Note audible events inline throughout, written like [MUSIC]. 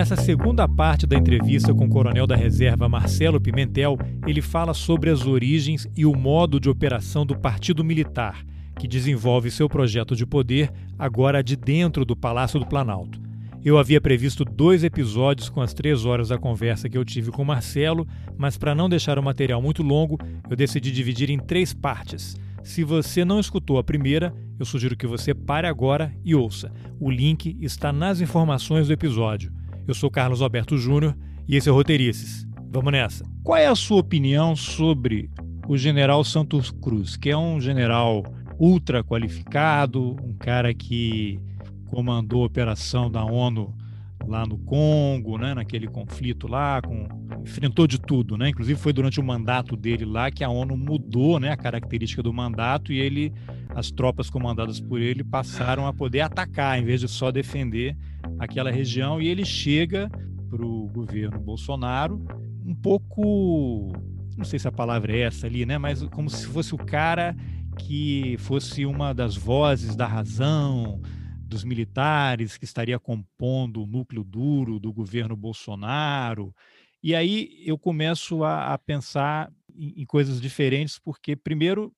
Nessa segunda parte da entrevista com o coronel da reserva Marcelo Pimentel, ele fala sobre as origens e o modo de operação do Partido Militar, que desenvolve seu projeto de poder agora de dentro do Palácio do Planalto. Eu havia previsto dois episódios com as três horas da conversa que eu tive com Marcelo, mas para não deixar o material muito longo, eu decidi dividir em três partes. Se você não escutou a primeira, eu sugiro que você pare agora e ouça. O link está nas informações do episódio. Eu sou Carlos Alberto Júnior e esse é o Roteirices. Vamos nessa. Qual é a sua opinião sobre o general Santos Cruz, que é um general ultra qualificado, um cara que comandou a operação da ONU lá no Congo, né, naquele conflito lá, com, enfrentou de tudo, né? Inclusive foi durante o mandato dele lá que a ONU mudou, né, a característica do mandato e ele, as tropas comandadas por ele passaram a poder atacar em vez de só defender aquela região. E ele chega para o governo Bolsonaro um pouco, não sei se a palavra é essa ali, né, mas como se fosse o cara que fosse uma das vozes da razão dos militares que estaria compondo o núcleo duro do governo Bolsonaro. E aí eu começo a, a pensar em, em, coisas diferentes, porque, primeiro,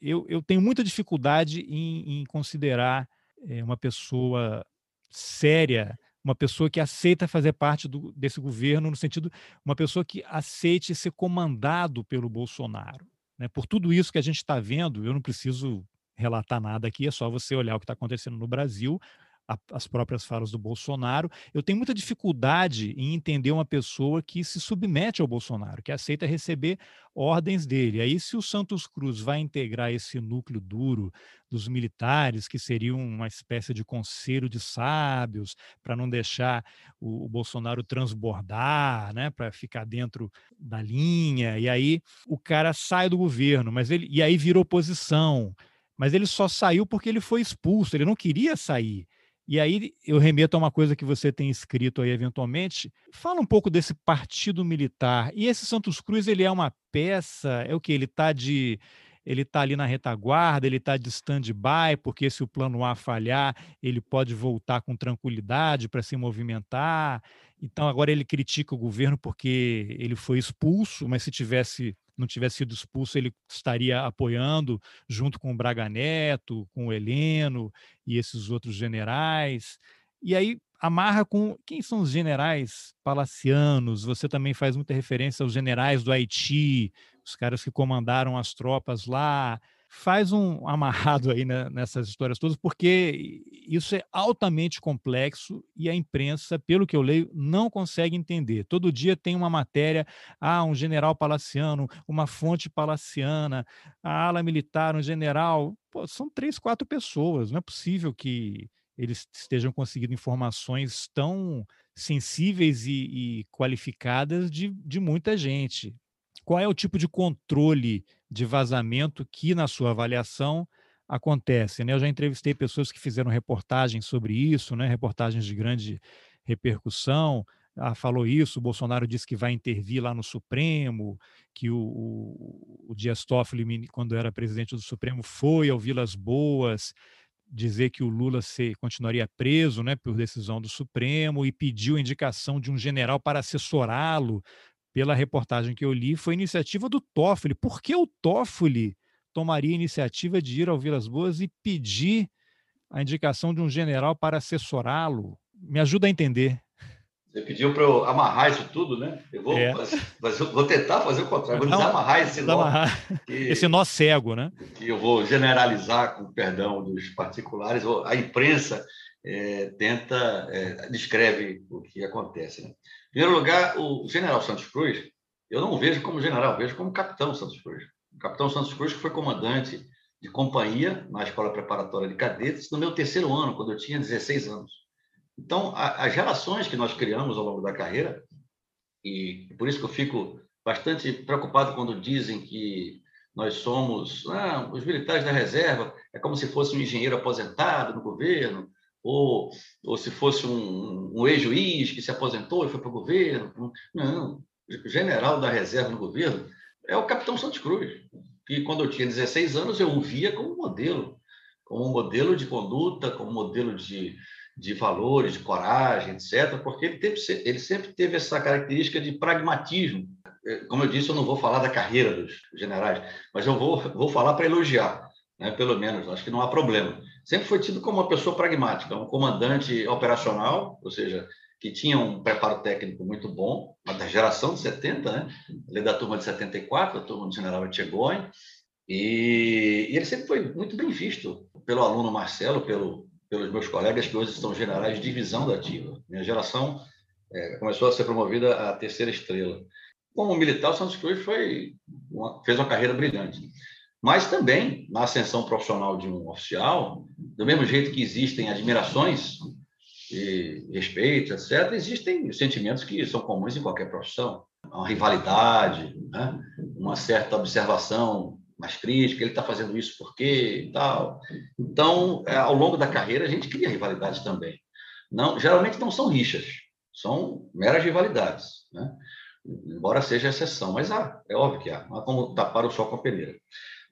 eu, eu tenho muita dificuldade em, em considerar é, uma pessoa séria, uma pessoa que aceita fazer parte do, desse governo, no sentido, uma pessoa que aceite ser comandado pelo Bolsonaro. Né? Por tudo isso que a gente está vendo, eu não preciso relatar nada aqui, é só você olhar o que está acontecendo no Brasil, a, as próprias falas do Bolsonaro. Eu tenho muita dificuldade em entender uma pessoa que se submete ao Bolsonaro, que aceita receber ordens dele. Aí, se o Santos Cruz vai integrar esse núcleo duro dos militares, que seria uma espécie de conselho de sábios, para não deixar o, o, Bolsonaro transbordar, né, para ficar dentro da linha, e aí o cara sai do governo, mas ele e aí vira oposição mas ele só saiu porque ele foi expulso, ele não queria sair. E aí eu remeto a uma coisa que você tem escrito aí eventualmente. Fala um pouco desse partido militar. E esse Santos Cruz, ele é uma peça, é o que ele está de ele está ali na retaguarda, ele está de stand-by, porque se o plano A falhar, ele pode voltar com tranquilidade para se movimentar. Então agora ele critica o governo porque ele foi expulso, mas se tivesse não tivesse sido expulso, ele estaria apoiando, junto com o Braga Neto, com o Heleno e esses outros generais. E aí amarra com quem são os generais palacianos. Você também faz muita referência aos generais do Haiti, os caras que comandaram as tropas lá faz um amarrado aí né, nessas histórias todas, porque isso é altamente complexo e a imprensa, pelo que eu leio, não consegue entender. Todo dia tem uma matéria, ah, um general palaciano, uma fonte palaciana, a ala militar, um general. Pô, são três, quatro pessoas. Não é possível que eles estejam conseguindo informações tão sensíveis e, e qualificadas de, de muita gente. Qual é o tipo de controle de vazamento que, na sua avaliação, acontece? Né? Eu já entrevistei pessoas que fizeram reportagens sobre isso, né? reportagens de grande repercussão. Ah, falou isso, o Bolsonaro disse que vai intervir lá no Supremo, que o, o, o Dias Toffoli, quando era presidente do Supremo, foi ao Vilas Boas dizer que o Lula se, continuaria preso né, por decisão do Supremo e pediu indicação de um general para assessorá-lo pela reportagem que eu li, foi iniciativa do Toffoli. Por que o Toffoli tomaria iniciativa de ir ao Vilas Boas e pedir a indicação de um general para assessorá-lo? Me ajuda a entender. Você pediu para eu amarrar isso tudo, né? Eu vou, é. fazer, vou tentar fazer o contrário, vou desamarrar esse nó. Que, esse nó cego, né? Que eu vou generalizar, com perdão dos particulares. A imprensa é, tenta, é, descreve o que acontece. Né? Em primeiro lugar, o general Santos Cruz, eu não o vejo como general, vejo como capitão Santos Cruz. O capitão Santos Cruz que foi comandante de companhia na Escola Preparatória de Cadetes no meu terceiro ano, quando eu tinha 16 anos. Então, a, as relações que nós criamos ao longo da carreira, e por isso que eu fico bastante preocupado quando dizem que nós somos ah, os militares da reserva, é como se fosse um engenheiro aposentado no governo, ou, ou se fosse um, um ex-juiz que se aposentou e foi para o governo. Não, general da reserva no governo é o capitão Santos Cruz, que quando eu tinha 16 anos eu o via como modelo, como modelo de conduta, como modelo de, de valores, de coragem, etc., porque ele, teve, ele sempre teve essa característica de pragmatismo. É, como eu disse, eu não vou falar da carreira dos generais, mas eu vou, vou falar para elogiar, né? pelo menos, acho que não há problema. Sempre foi tido como uma pessoa pragmática, um comandante operacional, ou seja, que tinha um preparo técnico muito bom, da geração de 70, né? ele é da turma de 74, a turma do general Etchegóin, e, e ele sempre foi muito bem visto pelo aluno Marcelo, pelo, pelos meus colegas que hoje são generais de divisão da ativa. Minha geração é, começou a ser promovida à terceira estrela. Como militar, o Santos Cruz foi uma, fez uma carreira brilhante. Mas também, na ascensão profissional de um oficial, do mesmo jeito que existem admirações e respeito, etc., existem sentimentos que são comuns em qualquer profissão. Uma rivalidade, né? uma certa observação mais crítica, ele está fazendo isso por quê e tal. Então, é, ao longo da carreira, a gente cria rivalidades também. Não, geralmente não são rixas, são meras rivalidades, né? embora seja exceção, mas há, é óbvio que há, não há como tapar o sol com a peneira.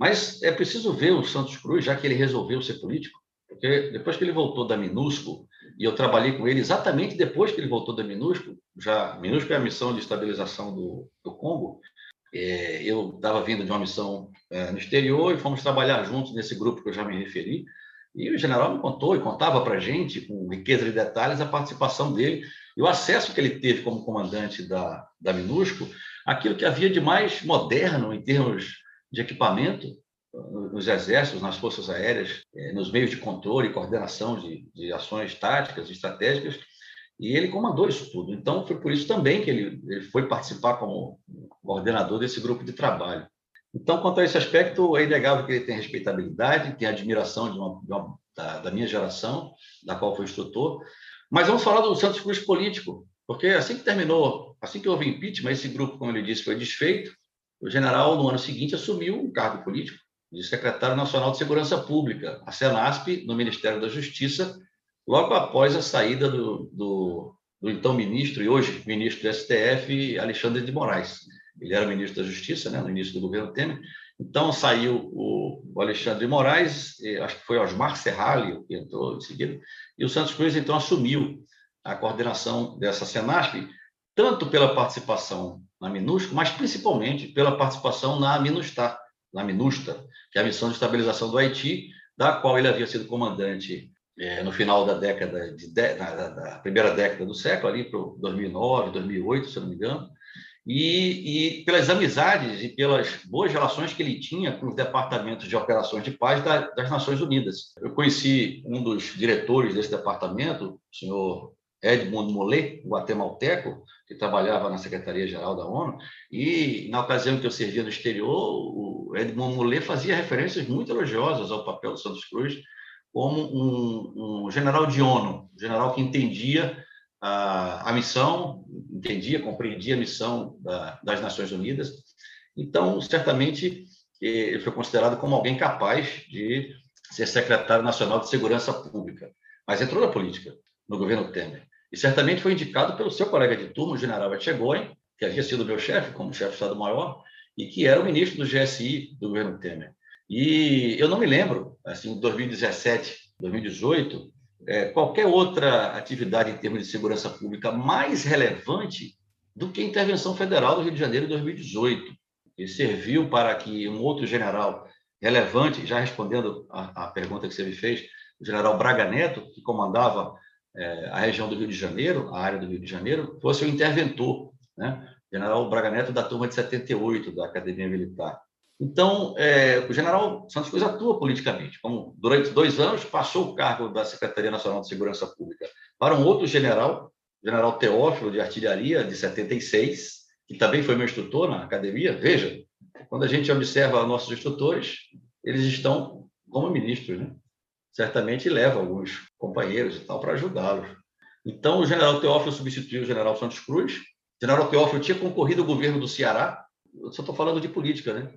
Mas é preciso ver o Santos Cruz, já que ele resolveu ser político, porque depois que ele voltou da MINUSCO, e eu trabalhei com ele exatamente depois que ele voltou da MINUSCO, já MINUSCO é a missão de estabilização do, do Congo, eu estava vindo de uma missão é, no exterior e fomos trabalhar juntos nesse grupo que eu já me referi. E o general me contou e contava para a gente, com riqueza de detalhes, a participação dele e o acesso que ele teve como comandante da, da MINUSCO, aquilo que havia de mais moderno em termos de equipamento nos exércitos, nas forças aéreas, é, nos meios de controle e coordenação de, de ações táticas e estratégicas, e ele comandou isso tudo. Então, foi por isso também que ele, ele foi participar como coordenador desse grupo de trabalho. Então, quanto a esse aspecto, é inegável que ele tem respeitabilidade, tem admiração de uma, de uma, da, da, minha geração, da qual foi instrutor. Mas vamos falar do Santos Cruz político, porque assim que terminou, assim que houve impeachment, esse grupo, como ele disse, foi desfeito. O general, no ano seguinte, assumiu um cargo político de secretário nacional de Segurança Pública, a Senasp, no Ministério da Justiça, logo após a saída do, do, do então ministro, e hoje ministro do STF, Alexandre de Moraes. Ele era ministro da Justiça né, no início do governo Temer. Então saiu o, Alexandre de Moraes, acho que foi Osmar Serralho que entrou em seguida, e o Santos Cruz então assumiu a coordenação dessa Senasp, tanto pela participação na MINUSCO, mas principalmente pela participação na MINUSTAR, na MINUSTA, que é a missão de estabilização do Haiti, da qual ele havia sido comandante é, no final da década de, de da, da, primeira década do século, ali para 2009, 2008, se não me engano, e, e, pelas amizades e pelas boas relações que ele tinha com os departamentos de operações de paz da, das Nações Unidas. Eu conheci um dos diretores desse departamento, o senhor Edmund Mollet, guatemalteco, que trabalhava na Secretaria-Geral da ONU, e na ocasião que eu servia no exterior, o Edmund Mollet fazia referências muito elogiosas ao papel do Santos Cruz como um, um general de ONU, um general que entendia a, a missão, entendia, compreendia a missão da, das Nações Unidas. Então, certamente, ele foi considerado como alguém capaz de ser secretário nacional de Segurança Pública, mas entrou na política no governo Temer. E certamente foi indicado pelo seu colega de turma, o general Etchegóin, que havia sido meu chefe, como chefe de Estado-Maior, e que era o ministro do GSI do governo Temer. E eu não me lembro, assim, 2017, 2018, é, qualquer outra atividade em termos de segurança pública mais relevante do que a intervenção federal do Rio de Janeiro em 2018, que serviu para que um outro general relevante, já respondendo à pergunta que você me fez, o general Braga Neto, que comandava é, a região do Rio de Janeiro, a área do Rio de Janeiro, fosse o interventor, né? general Braga Neto da turma de 78 da Academia Militar. Então, é, o general Santos Cruz atua politicamente. Como durante dois anos passou o cargo da Secretaria Nacional de Segurança Pública para um outro general, general Teófilo de Artilharia, de 76, que também foi meu instrutor na academia. Veja, quando a gente observa nossos instrutores, eles estão como ministros, né? certamente leva alguns companheiros e tal para ajudá-los. Então, o general Teófilo substituiu o general Santos Cruz. O general Teófilo tinha concorrido ao governo do Ceará. Eu só estou falando de política, né?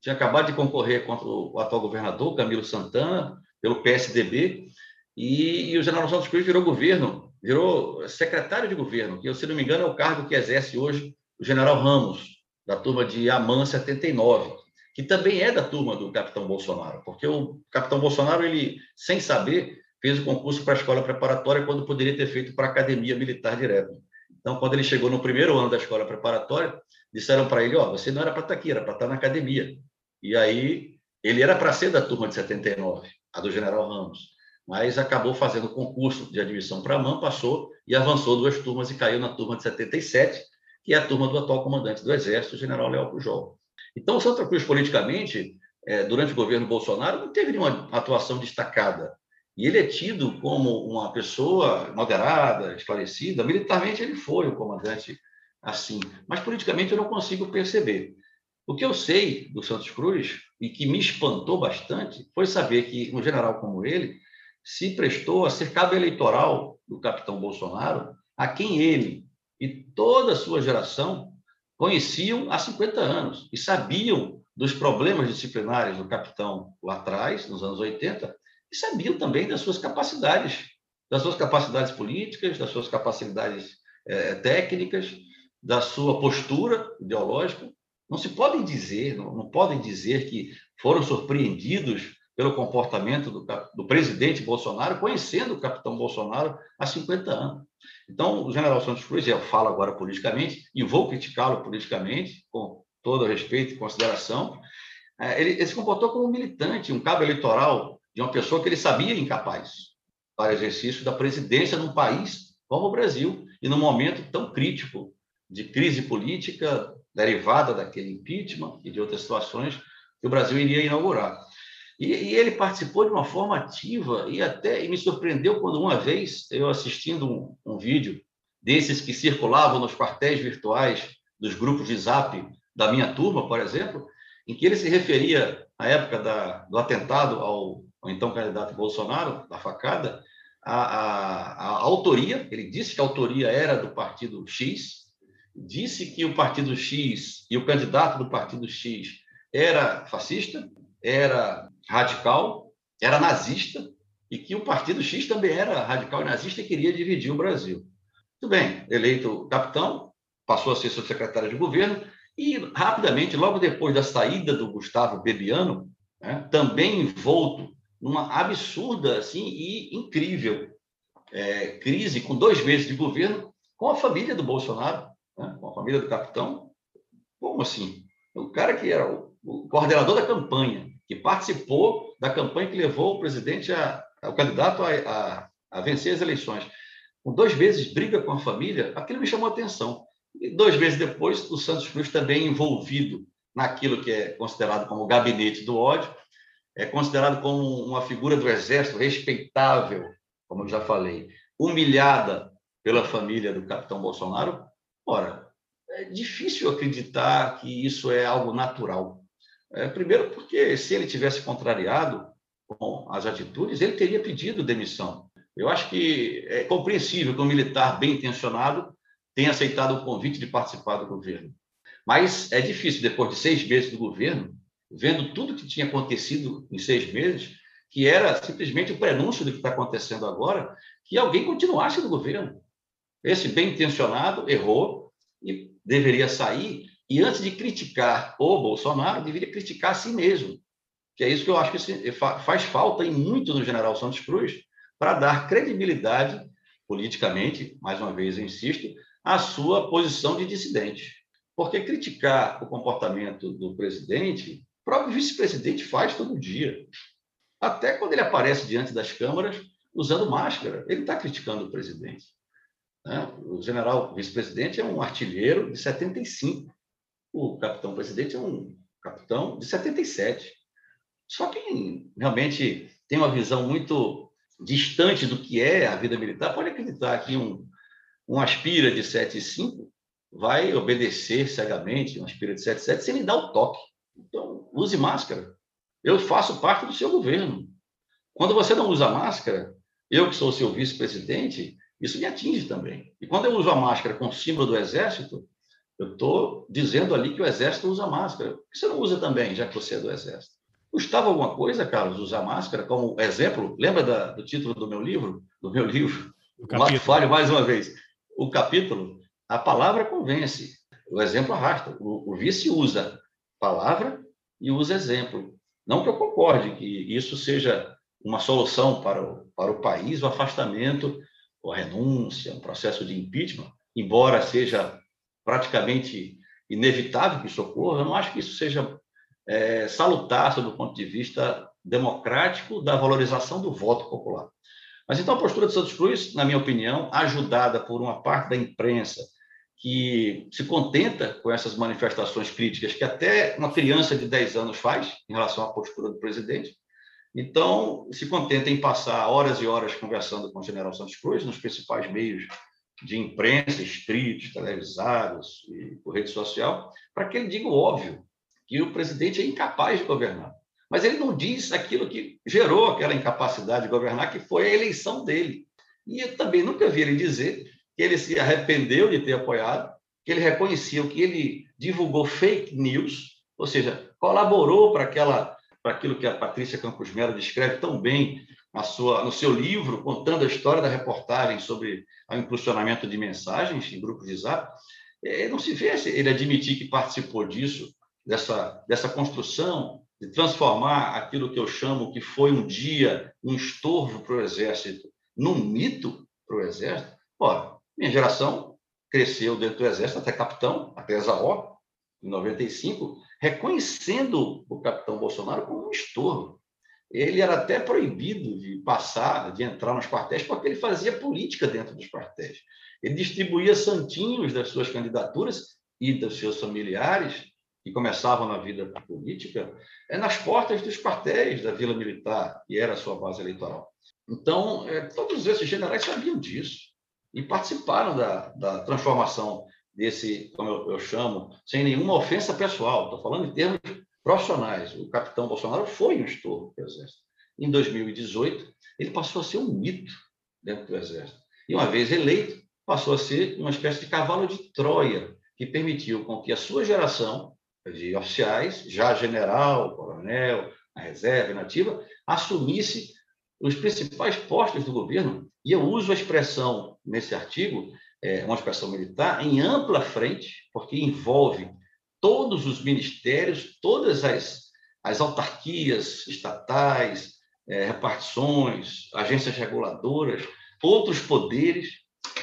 Tinha acabado de concorrer contra o atual governador, Camilo Santana, pelo PSDB, e, e o general Santos Cruz virou governo, virou secretário de governo, que, se não me engano, é o cargo que exerce hoje o general Ramos, da turma de Amã 79, que também é da turma do capitão Bolsonaro, porque o capitão Bolsonaro, ele, sem saber, fez o concurso para a escola preparatória quando poderia ter feito para a academia militar direto. Então, quando ele chegou no primeiro ano da escola preparatória, disseram para ele: Ó, oh, você não era para estar aqui, era para estar na academia. E aí, ele era para ser da turma de 79, a do General Ramos, mas acabou fazendo o concurso de admissão para a MAN, passou e avançou duas turmas e caiu na turma de 77, que é a turma do atual comandante do Exército, o General Léo Pujol. Então, Santa Cruz, politicamente, é, durante o governo Bolsonaro, não teve nenhuma atuação destacada. E ele é tido como uma pessoa moderada, esclarecida. Militarmente, ele foi o comandante assim, mas politicamente eu não consigo perceber. O que eu sei do Santos Cruz, e que me espantou bastante, foi saber que um general como ele se prestou a ser cabo eleitoral do capitão Bolsonaro, a quem ele e toda a sua geração conheciam há 50 anos e sabiam dos problemas disciplinares do capitão lá atrás, nos anos 80, e sabiam também das suas capacidades, das suas capacidades políticas, das suas capacidades é, técnicas, da sua postura ideológica. Não se podem dizer, não, não podem dizer que foram surpreendidos pelo comportamento do, do, presidente Bolsonaro, conhecendo o capitão Bolsonaro há 50 anos. Então, o general Santos Cruz, eu falo agora politicamente, e vou criticá-lo politicamente, com todo respeito e consideração, é, ele, ele se comportou como um militante, um cabo eleitoral de uma pessoa que ele sabia incapaz para exercício da presidência num país como o Brasil, e num momento tão crítico de crise política derivada daquele impeachment e de outras situações que o Brasil iria inaugurar. E, e, ele participou de uma forma ativa e até e me surpreendeu quando uma vez eu assistindo um, um vídeo desses que circulavam nos quartéis virtuais dos grupos de Zap da minha turma, por exemplo, em que ele se referia à época da, do atentado ao, ao então candidato Bolsonaro, da facada, a, a, a, autoria, ele disse que a autoria era do partido X, disse que o partido X e o candidato do partido X era fascista, era radical, era nazista, e que o partido X também era radical e nazista e queria dividir o Brasil. Muito bem, eleito capitão, passou a ser subsecretário de governo, e rapidamente, logo depois da saída do Gustavo Bebiano, né, também envolto numa absurda assim, e incrível é, crise, com dois meses de governo, com a família do Bolsonaro, né, com a família do capitão. Como assim? O cara que era o, o coordenador da campanha, que participou da campanha que levou o presidente, a, o candidato a, a, a vencer as eleições, com dois meses briga com a família, aquilo me chamou a atenção. E dois meses depois, o Santos Cruz também envolvido naquilo que é considerado como o gabinete do ódio, é considerado como uma figura do exército respeitável, como eu já falei, humilhada pela família do capitão Bolsonaro, Ora, é difícil acreditar que isso é algo natural. É, primeiro, porque se ele tivesse contrariado com as atitudes, ele teria pedido demissão. Eu acho que é compreensível que um militar bem intencionado tenha aceitado o convite de participar do governo. Mas é difícil, depois de seis meses do governo, vendo tudo que tinha acontecido em seis meses, que era simplesmente o prenúncio do que está acontecendo agora, que alguém continuasse no governo. Esse bem intencionado errou e deveria sair. E antes de criticar o Bolsonaro, deveria criticar a si mesmo. Que é isso que eu acho que faz falta em muito no general Santos Cruz para dar credibilidade politicamente, mais uma vez eu insisto, à sua posição de dissidente. Porque criticar o comportamento do presidente, o próprio vice-presidente faz todo dia. Até quando ele aparece diante das câmaras usando máscara, ele está criticando o presidente. Né? O general vice-presidente é um artilheiro de 75. O capitão-presidente é um capitão de 77. Só quem realmente tem uma visão muito distante do que é a vida militar pode acreditar que um, um aspira de 75 vai obedecer cegamente, um aspira de 77, sem lhe dar o toque. Então, use máscara. Eu faço parte do seu governo. Quando você não usa máscara, eu que sou seu vice-presidente, isso me atinge também. E quando eu uso a máscara com o símbolo do Exército, eu estou dizendo ali que o Exército usa máscara. Por que você não usa também, já que você é do Exército? Custava alguma coisa, Carlos, usar máscara como exemplo? Lembra da, do título do meu livro? Do meu livro? O Falho, mais uma vez. O capítulo, a palavra convence, o exemplo arrasta. O, o vice usa palavra e usa exemplo. Não que eu concorde que isso seja uma solução para o, para o país, o afastamento, ou a renúncia, um processo de impeachment, embora seja praticamente inevitável que isso ocorra, eu não acho que isso seja é, salutar sob o ponto de vista democrático da valorização do voto popular. Mas então a postura de Santos Cruz, na minha opinião, ajudada por uma parte da imprensa que se contenta com essas manifestações críticas que até uma criança de 10 anos faz em relação à postura do presidente, então, se contenta em passar horas e horas conversando com o general Santos Cruz nos principais meios de imprensa, escritos, televisados e por rede social, para que ele diga o óbvio, que o presidente é incapaz de governar. Mas ele não diz aquilo que gerou aquela incapacidade de governar, que foi a eleição dele. E eu também nunca vi ele dizer que ele se arrependeu de ter apoiado, que ele reconhecia que ele divulgou fake news, ou seja, colaborou para aquela para aquilo que a Patrícia Campos Melo descreve tão bem na sua, no seu livro, contando a história da reportagem sobre o impulsionamento de mensagens em grupos de zap, é, não se vê ele admitir que participou disso, dessa, dessa construção, de transformar aquilo que eu chamo que foi um dia um estorvo para o Exército num mito para o Exército. Ora, minha geração cresceu dentro do Exército até capitão, até Zaó, em 95, reconhecendo o capitão Bolsonaro como um estorvo. Ele era até proibido de passar, de entrar nos quartéis, porque ele fazia política dentro dos quartéis. Ele distribuía santinhos das suas candidaturas e dos seus familiares, que começavam na vida política, é nas portas dos quartéis da Vila Militar, que era a sua base eleitoral. Então, é, todos esses generais sabiam disso e participaram da, da transformação desse, como eu, eu chamo, sem nenhuma ofensa pessoal, estou falando em termos profissionais. O capitão Bolsonaro foi um estouro do Exército. Em 2018, ele passou a ser um mito dentro do Exército. E uma vez eleito, passou a ser uma espécie de cavalo de Troia, que permitiu com que a sua geração de oficiais, já general, coronel, a reserva nativa, assumisse os principais postos do governo. E eu uso a expressão nesse artigo é, uma expressão militar em ampla frente, porque envolve todos os ministérios, todas as, as autarquias estatais, é, repartições, agências reguladoras, outros poderes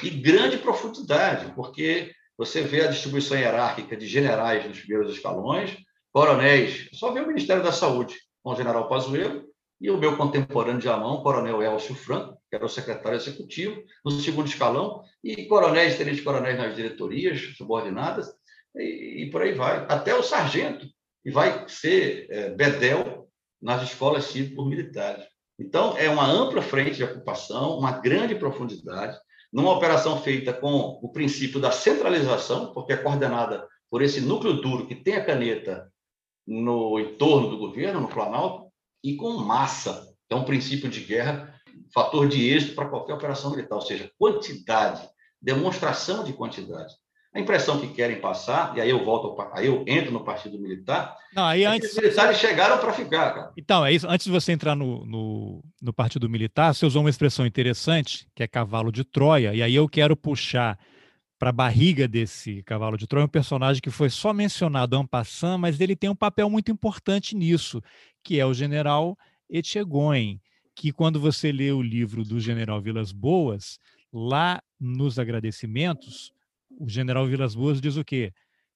e grande profundidade, porque você vê a distribuição hierárquica de generais nos primeiros escalões, coronéis, só vê o Ministério da Saúde, com o general Pazuello, e o meu contemporâneo de Amão, coronel Elcio Franco, que era o secretário executivo, no segundo escalão, e coronéis, tenentes coronéis nas diretorias subordinadas, e, e, por aí vai, até o sargento, que vai ser é, bedel nas escolas cívico-militares. Então, é uma ampla frente de ocupação, uma grande profundidade, numa operação feita com o princípio da centralização, porque é coordenada por esse núcleo duro que tem a caneta no entorno do governo, no Planalto, e com massa. É um princípio de guerra, fator de êxito para qualquer operação militar, ou seja, quantidade, demonstração de quantidade. A impressão que querem passar, e aí eu volto, aí eu entro no Partido Militar. Não, aí é antes... Os militares chegaram para ficar, cara. Então, é isso. Antes de você entrar no, no, no Partido Militar, você usou uma expressão interessante, que é cavalo de Troia, e aí eu quero puxar para a barriga desse cavalo de Troia um personagem que foi só mencionado en passant, mas ele tem um papel muito importante nisso, que é o general Etchegoin, que quando você lê o livro do general Vilas Boas, lá nos agradecimentos, o general Vilas Boas diz o quê?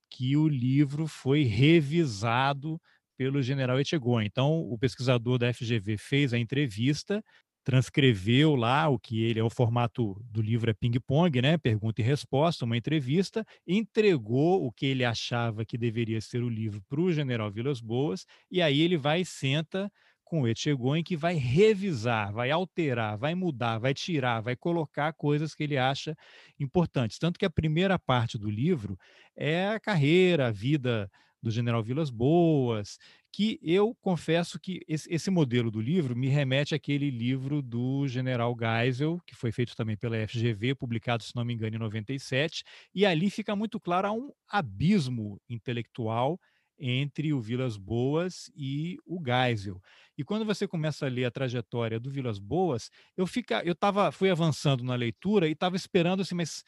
Que o livro foi revisado pelo general Etchegoin. Então, o pesquisador da FGV fez a entrevista, transcreveu lá o que ele é o formato do livro é ping-pong, né? Pergunta e resposta, uma entrevista, entregou o que ele achava que deveria ser o livro para o general Vilas Boas, e aí ele vai senta com o Etchegoin que vai revisar, vai alterar, vai mudar, vai tirar, vai colocar coisas que ele acha importantes. Tanto que a primeira parte do livro é a carreira, a vida do general Vilas Boas, que eu confesso que esse, esse, modelo do livro me remete àquele livro do general Geisel, que foi feito também pela FGV, publicado, se não me engano, em 97, e ali fica muito claro há um abismo intelectual entre o Vilas Boas e o Geisel. E quando você começa a ler a trajetória do Vilas Boas, eu fica, eu tava, fui avançando na leitura e estava esperando assim, mas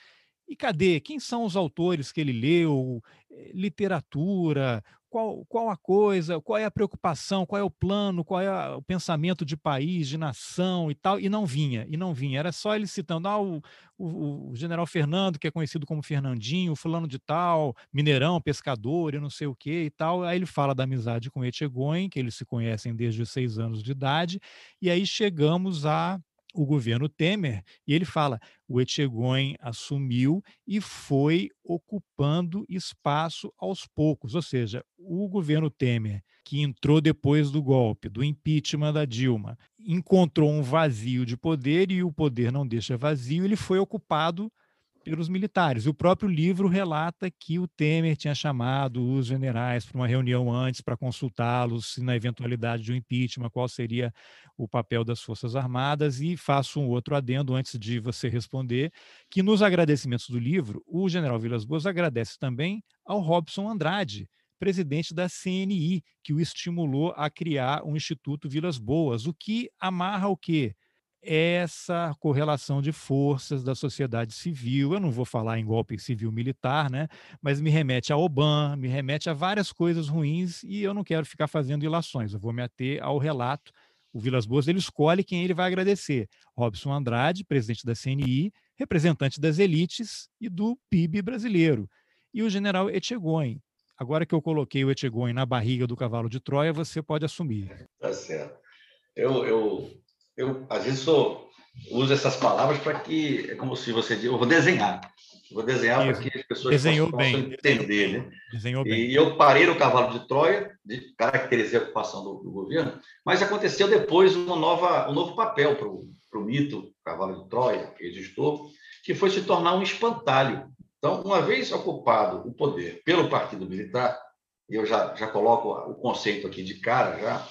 e cadê? Quem são os autores que ele leu? Eh, literatura? qual, qual a coisa, qual é a preocupação, qual é o plano, qual é o pensamento de país, de nação e tal, e não vinha, e não vinha. Era só ele citando, ah, o, o, o general Fernando, que é conhecido como Fernandinho, fulano de tal, mineirão, pescador e não sei o que e tal. Aí ele fala da amizade com Etchegoin, que eles se conhecem desde os seis anos de idade, e aí chegamos a o governo Temer, e ele fala: o Etchegoin assumiu e foi ocupando espaço aos poucos. Ou seja, o governo Temer, que entrou depois do golpe, do impeachment da Dilma, encontrou um vazio de poder e o poder não deixa vazio, ele foi ocupado pelos militares. O próprio livro relata que o Temer tinha chamado os generais para uma reunião antes para consultá-los na eventualidade de um impeachment, qual seria o papel das Forças Armadas. E faço um outro adendo antes de você responder, que nos agradecimentos do livro, o general Vilas Boas agradece também ao Robson Andrade, presidente da CNI, que o estimulou a criar um Instituto Vilas Boas, o que amarra o quê? Essa correlação de forças da sociedade civil. Eu não vou falar em golpe civil-militar, né? mas me remete a Obama, me remete a várias coisas ruins e eu não quero ficar fazendo ilações. Eu vou me ater ao relato. O Vilas Boas ele escolhe quem ele vai agradecer. Robson Andrade, presidente da CNI, representante das elites e do PIB brasileiro. E o general Etchegoin. Agora que eu coloquei o Etchegoin na barriga do cavalo de Troia, você pode assumir. Tá certo. Eu, eu eu às vezes sou, uso essas palavras para que é como se você eu vou desenhar, eu vou desenhar para que as pessoas Desenhou possam, bem. entender, né? Desenhou bem. E eu parei no cavalo de Troia, de caracterizei a ocupação do, do governo, mas aconteceu depois uma nova, um novo papel para o mito cavalo de Troia que existiu, que foi se tornar um espantalho. Então, uma vez ocupado o poder pelo Partido Militar, eu já, já coloco o conceito aqui de cara já,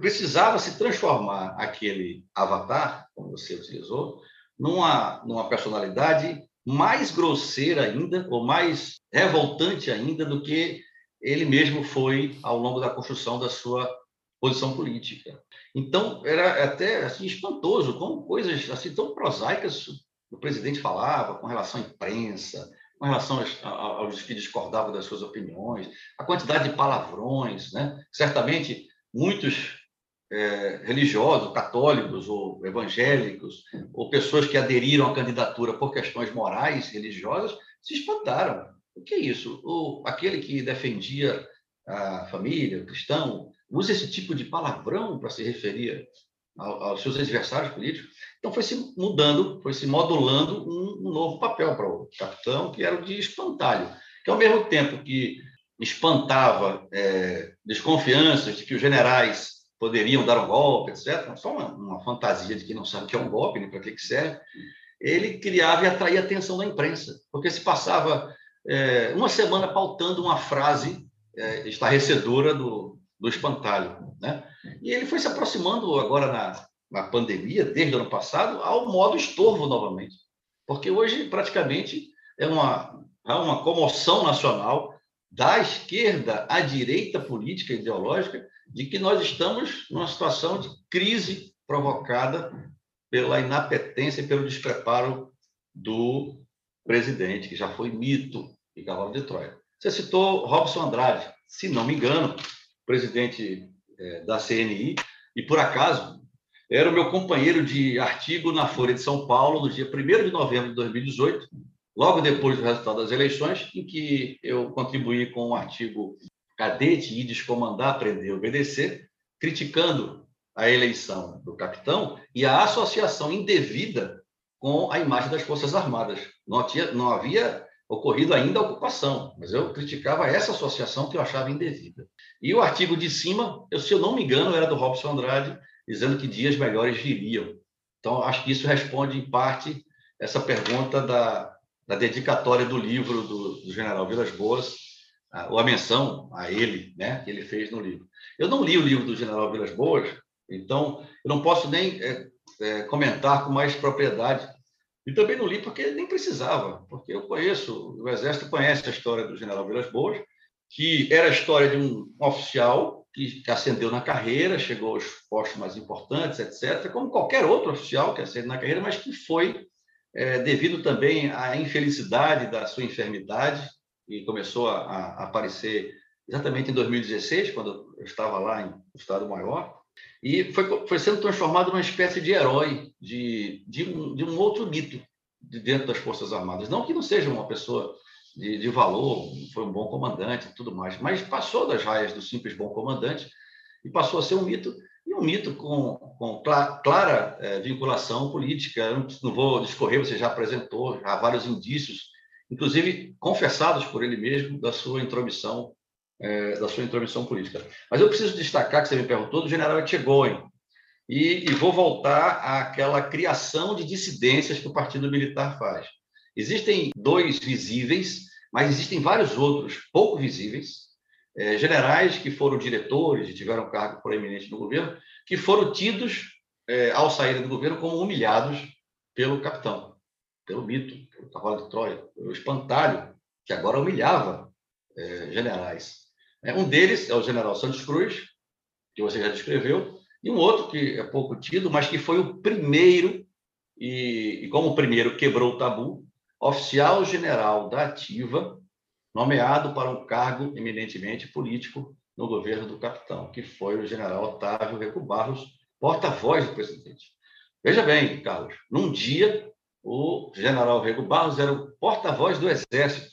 precisava se transformar aquele avatar, como você utilizou, numa, numa personalidade mais grosseira ainda, ou mais revoltante ainda do que ele mesmo foi ao longo da construção da sua posição política. Então, era até assim, espantoso como coisas assim tão prosaicas o presidente falava com relação à imprensa, com relação aos, que discordavam das suas opiniões, a quantidade de palavrões, né? Certamente muitos é, religiosos, católicos ou evangélicos, ou pessoas que aderiram à candidatura por questões morais, religiosas, se espantaram. O que é isso? O, aquele que defendia a família, o cristão, usa esse tipo de palavrão para se referir aos seus adversários políticos. Então, foi se mudando, foi se modulando um, novo papel para o capitão, que era o de espantalho, que, ao mesmo tempo que espantava é, desconfianças de que os generais poderiam dar um golpe, etc., só uma, uma fantasia de que não sabe o que é um golpe, nem para que, que serve, ele criava e atraía a atenção da imprensa, porque se passava é, uma semana pautando uma frase é, estarrecedora do, do espantalho. Né? E ele foi se aproximando agora na, na pandemia, desde o ano passado, ao modo estorvo novamente. Porque hoje, praticamente, é uma, é uma comoção nacional da esquerda à direita política e ideológica de que nós estamos numa situação de crise provocada pela inapetência e pelo despreparo do presidente, que já foi mito e cavalo de Troia. Você citou Robson Andrade, se não me engano, presidente é, da CNI, e por acaso era o meu companheiro de artigo na Folha de São Paulo no dia 1 de novembro de 2018, logo depois do resultado das eleições, em que eu contribuí com um artigo Cadete e Descomandar, Aprender e Obedecer, criticando a eleição do capitão e a associação indevida com a imagem das Forças Armadas. Não, tinha, não havia ocorrido ainda a ocupação, mas eu criticava essa associação que eu achava indevida. E o artigo de cima, eu, se eu não me engano, era do Robson Andrade, dizendo que dias melhores viriam. Então, acho que isso responde, em parte, essa pergunta da, da dedicatória do livro do, do general Vilas Boas, a, ou a menção a ele, né, que ele fez no livro. Eu não li o livro do general Vilas Boas, então eu não posso nem é, é, comentar com mais propriedade e também não li porque nem precisava, porque eu conheço, o Exército conhece a história do general Vilas Boas, que era a história de um oficial que, ascendeu na carreira, chegou aos postos mais importantes, etc., como qualquer outro oficial que ascendeu na carreira, mas que foi, é, devido também à infelicidade da sua enfermidade, e começou a, a aparecer exatamente em 2016, quando eu estava lá em Estado Maior, e foi, foi sendo transformado numa espécie de herói, de, de, um, de um outro mito de dentro das Forças Armadas. Não que não seja uma pessoa de, de valor, foi um bom comandante e tudo mais, mas passou das raias do simples bom comandante e passou a ser um mito, e um mito com, com clara é, vinculação política. Não vou discorrer, você já apresentou já vários indícios, inclusive confessados por ele mesmo, da sua intromissão é, da sua intromissão política. Mas eu preciso destacar que você me perguntou do general Etchegóin, e, e vou voltar àquela criação de dissidências que o Partido Militar faz. Existem dois visíveis, mas existem vários outros pouco visíveis, é, generais que foram diretores e tiveram cargo proeminente no governo, que foram tidos, é, ao saírem do governo, como humilhados pelo capitão, pelo mito, pelo cavalo de Troia, pelo espantalho, que agora humilhava é, generais. É, um deles é o general Santos Cruz, que você já descreveu, e um outro que é pouco tido, mas que foi o primeiro, e, e como o primeiro quebrou o tabu, oficial general da Ativa, nomeado para um cargo eminentemente político no governo do capitão, que foi o general Otávio Reco Barros, porta-voz do presidente. Veja bem, Carlos, num dia o general Rego Barros era o porta-voz do Exército,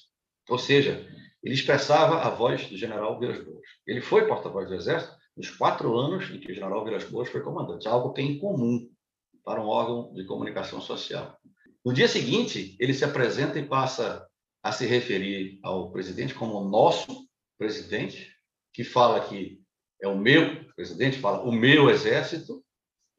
ou seja, ele expressava a voz do general Vilas Boas. Ele foi porta-voz do Exército nos quatro anos em que o general Vilas Boas foi comandante, algo que é incomum para um órgão de comunicação social. No dia seguinte, ele se apresenta e passa a se referir ao presidente como nosso presidente, que fala que é o meu presidente, fala o meu exército,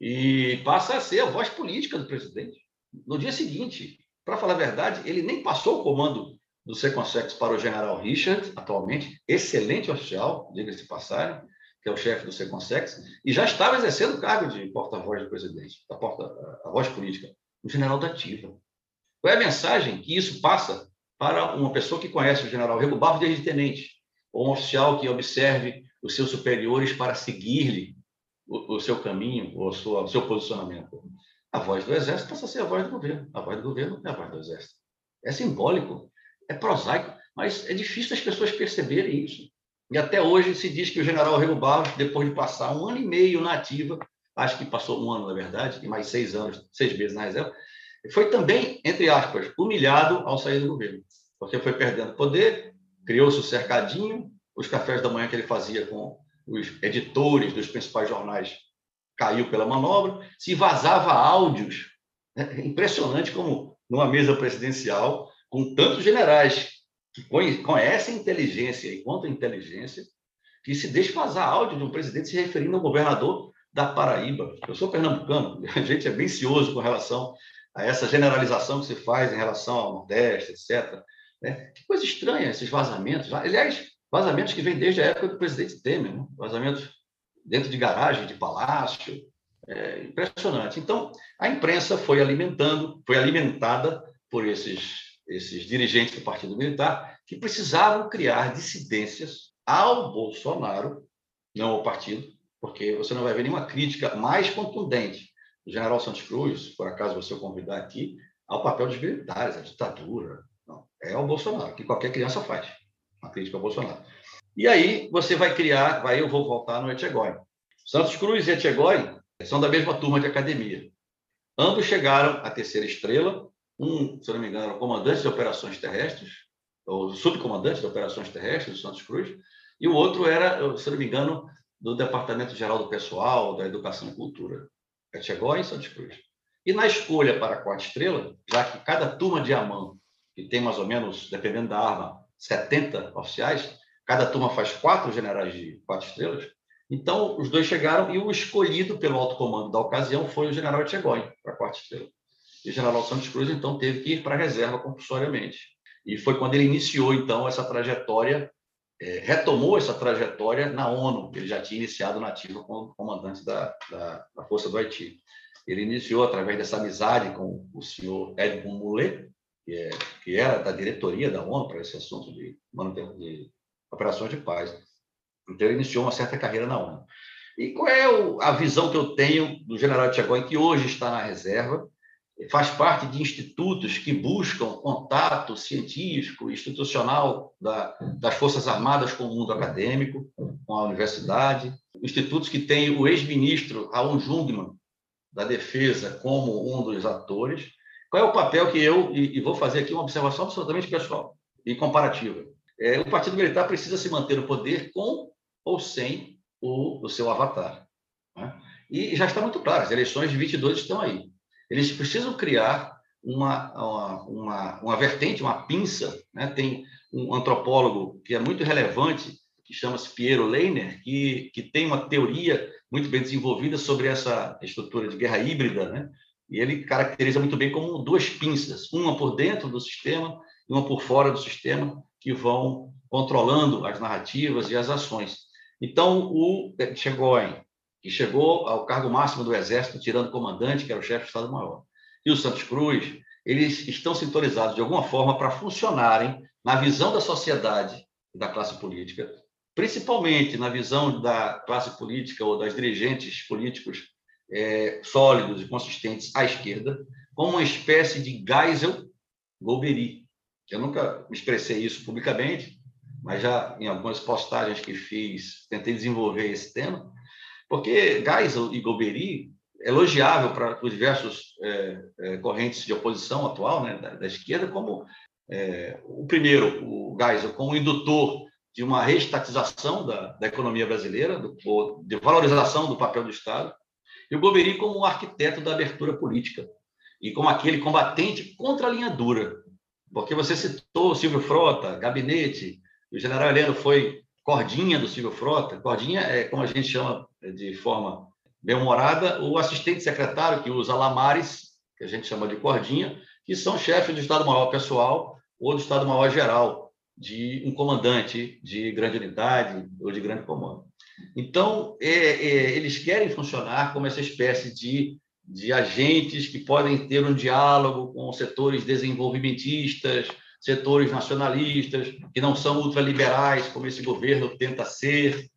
e passa a ser a voz política do presidente. No dia seguinte, para falar a verdade, ele nem passou o comando do Seconsex para o general Richard, atualmente, excelente oficial, diga-se de passagem, que é o chefe do Seconsex, e já estava exercendo o cargo de porta-voz do presidente, da porta, a voz política, o general da ativa. Qual é a mensagem que isso passa para uma pessoa que conhece o general Rego Barros desde tenente, ou um oficial que observe os seus superiores para seguir-lhe o, o, seu caminho, ou sua, o seu posicionamento? A voz do Exército passa a ser a voz do governo. A voz do governo é a voz do Exército. É simbólico é prosaico, mas é difícil as pessoas perceberem isso. E até hoje se diz que o general Rego Barros, depois de passar um ano e meio na ativa, acho que passou um ano, na verdade, e mais seis anos, seis meses na reserva, foi também, entre aspas, humilhado ao sair do governo, porque foi perdendo poder, criou-se o cercadinho, os cafés da manhã que ele fazia com os editores dos principais jornais caiu pela manobra, se vazava áudios. É impressionante como, numa mesa presidencial, com tantos generais que conhecem inteligência e contra-inteligência, que se deixa vazar áudio de um presidente se referindo ao governador da Paraíba. Eu sou pernambucano, [LAUGHS] a gente é bem cioso com relação a essa generalização que se faz em relação ao Nordeste, etc. Né? Que coisa estranha esses vazamentos. Aliás, vazamentos que vêm desde a época do presidente Temer, né? vazamentos dentro de garagem, de palácio, é impressionante. Então, a imprensa foi alimentando, foi alimentada por esses esses dirigentes do Partido Militar, que precisavam criar dissidências ao Bolsonaro, não ao partido, porque você não vai ver nenhuma crítica mais contundente do general Santos Cruz, por acaso você o convidar aqui, ao papel dos militares, à ditadura. Não, é ao Bolsonaro, que qualquer criança faz, uma crítica ao Bolsonaro. E aí você vai criar, vai eu vou voltar no Etchegói. Santos Cruz e Etchegói são da mesma turma de academia. Ambos chegaram à terceira estrela um, se não me engano, comandante de operações terrestres, ou subcomandante de operações terrestres do Santos Cruz, e o outro era, se não me engano, do Departamento Geral do Pessoal, da Educação e Cultura. Chegou em Santos Cruz. E na escolha para a quarta estrela, já que cada turma de AMAN, que tem mais ou menos, dependendo da arma, 70 oficiais, cada turma faz quatro generais de quatro estrelas, então os dois chegaram e o escolhido pelo alto comando da ocasião foi o general Etchegói para a quarta estrela. E o general Santos Cruz, então, teve que ir para a reserva compulsoriamente. E foi quando ele iniciou, então, essa trajetória, é, retomou essa trajetória na ONU, ele já tinha iniciado na ativa como comandante da, da, da, Força do Haiti. Ele iniciou através dessa amizade com o senhor Edmund Moulet, que, é, que era da diretoria da ONU para esse assunto de, de operações de paz. Então, ele iniciou uma certa carreira na ONU. E qual é a visão que eu tenho do general Tchegói, que hoje está na reserva, faz parte de institutos que buscam contato científico, institucional da, das Forças Armadas com o mundo acadêmico, com a universidade, institutos que têm o ex-ministro Alan Jungmann, da Defesa, como um dos atores. Qual é o papel que eu, e, e vou fazer aqui uma observação absolutamente pessoal e comparativa. É, o Partido Militar precisa se manter no poder com ou sem o, o seu avatar. Né? E já está muito claro, as eleições de 22 estão aí. Eles precisam criar uma, uma, uma, vertente, uma pinça. Né? Tem um antropólogo que é muito relevante, que chama-se Piero Leiner, que, que tem uma teoria muito bem desenvolvida sobre essa estrutura de guerra híbrida, né? e ele caracteriza muito bem como duas pinças, uma por dentro do sistema e uma por fora do sistema, que vão controlando as narrativas e as ações. Então, o Chegóin, que chegou ao cargo máximo do Exército, tirando o comandante, que era o chefe do Estado-Maior, e o Santos Cruz, eles estão sintonizados de alguma forma para funcionarem na visão da sociedade e da classe política, principalmente na visão da classe política ou das dirigentes políticos é, sólidos e consistentes à esquerda, como uma espécie de Geisel Golbery. Eu nunca expressei isso publicamente, mas já em algumas postagens que fiz, tentei desenvolver esse tema, porque Geisel e Golbery elogiável para os diversos é, é, correntes de oposição atual, né, da, da esquerda, como é, o primeiro, o Geisel, como indutor de uma reestatização da, da economia brasileira, do, de valorização do papel do Estado, e o Golbery como um arquiteto da abertura política e como aquele combatente contra a linha dura, porque você citou Silvio Frota, gabinete, o general Heleno foi cordinha do Silvio Frota. Cordinha é como a gente chama de forma bem-humorada o assistente secretário que usa lamares, que a gente chama de cordinha, que são chefes do Estado-Maior pessoal ou do Estado-Maior geral de um comandante de grande unidade ou de grande comando. Então, é, é, eles querem funcionar como essa espécie de, de agentes que podem ter um diálogo com setores desenvolvimentistas, setores nacionalistas, que não são ultraliberais, como esse governo tenta ser.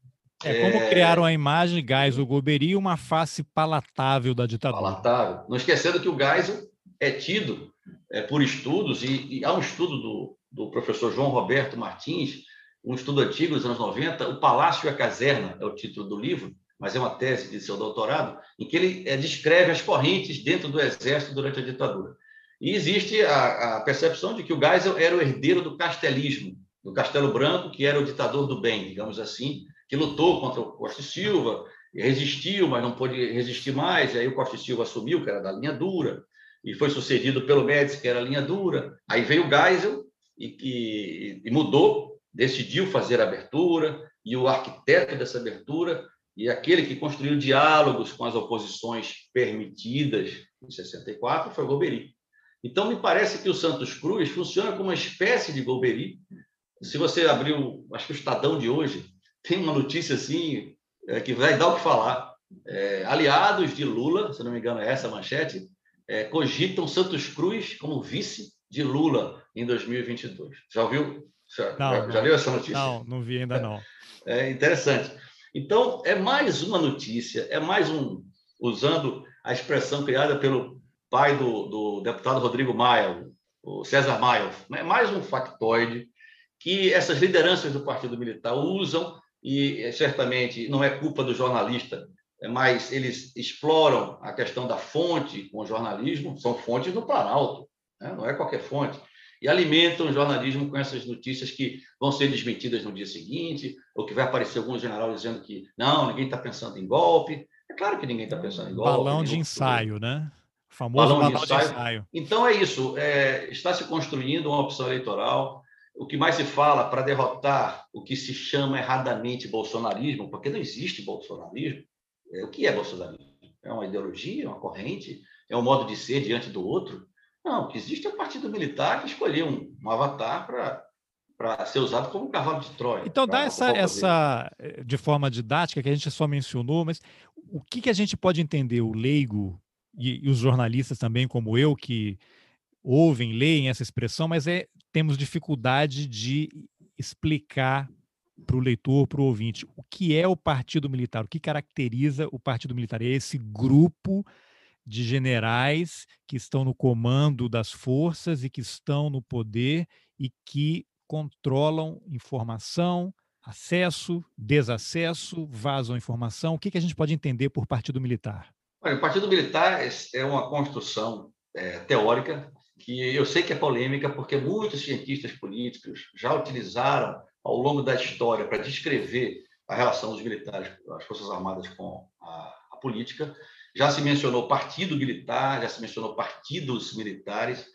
É como é... criaram a imagem Geisel Goberi uma face palatável da ditadura. Palatável. Não esquecendo que o Geisel é tido é, por estudos, e, e, há um estudo do, do professor João Roberto Martins, um estudo antigo dos anos 90, O Palácio e a Caserna é o título do livro, mas é uma tese de seu doutorado, em que ele é, descreve as correntes dentro do exército durante a ditadura. E existe a, a, percepção de que o Geisel era o herdeiro do castelismo, do Castelo Branco, que era o ditador do bem, digamos assim, que lutou contra o Costa e Silva, resistiu, mas não pôde resistir mais, e aí o Costa e Silva assumiu, que era da linha dura, e foi sucedido pelo Médici, que era a linha dura. Aí veio o Geisel e, e, e mudou, decidiu fazer a abertura, e o arquiteto dessa abertura e aquele que construiu diálogos com as oposições permitidas em 64 foi o Golbery. Então, me parece que o Santos Cruz funciona como uma espécie de Golbery. Se você abrir, o, acho que o Estadão de hoje [LAUGHS] tem uma notícia assim é, que vai dar o que falar. É, aliados de Lula, se não me engano é essa a manchete, é, cogitam Santos Cruz como vice de Lula em 2022. Já ouviu? Já, não, já, já viu essa notícia? Não, não vi ainda não. É, [LAUGHS] é interessante. Então, é mais uma notícia, é mais um, usando a expressão criada pelo pai do, do deputado Rodrigo Maia, o César Maia, é mais um factoide que essas lideranças do Partido Militar usam e é, certamente não é culpa do jornalista, é mas eles exploram a questão da fonte com o jornalismo, são fontes do Planalto, né? não é qualquer fonte, e alimentam o jornalismo com essas notícias que vão ser desmentidas no dia seguinte, ou que vai aparecer algum general dizendo que não, ninguém está pensando em golpe. É claro que ninguém está pensando em golpe. Balão de ensaio, né? Famoso balão, de, ensaio. de ensaio. Então é isso, é, está se construindo uma opção eleitoral. O que mais se fala para derrotar o que se chama erradamente bolsonarismo, porque não existe bolsonarismo. É, o que é bolsonarismo? É uma ideologia, uma corrente? É um modo de ser diante do outro? Não, o que existe é o partido militar que escolheu um, um avatar para para ser usado como um cavalo de Troia. Então dá essa, essa eh, de forma didática que a gente só mencionou, mas o que, que a gente pode entender o leigo e, e os jornalistas também, como eu, que ouvem, leem essa expressão, mas é, temos dificuldade de explicar para o leitor, para o ouvinte, o que é o Partido Militar, o que caracteriza o Partido Militar. É esse grupo de generais que estão no comando das forças e que estão no poder e que controlam informação, acesso, desacesso, vazam informação. O que, que a gente pode entender por partido militar? Olha, o partido militar é uma construção é, teórica que eu sei que é polêmica, porque muitos cientistas políticos já utilizaram ao longo da história para descrever a relação dos militares, das Forças Armadas com a, a política. Já se mencionou partido militar, já se mencionou partidos militares,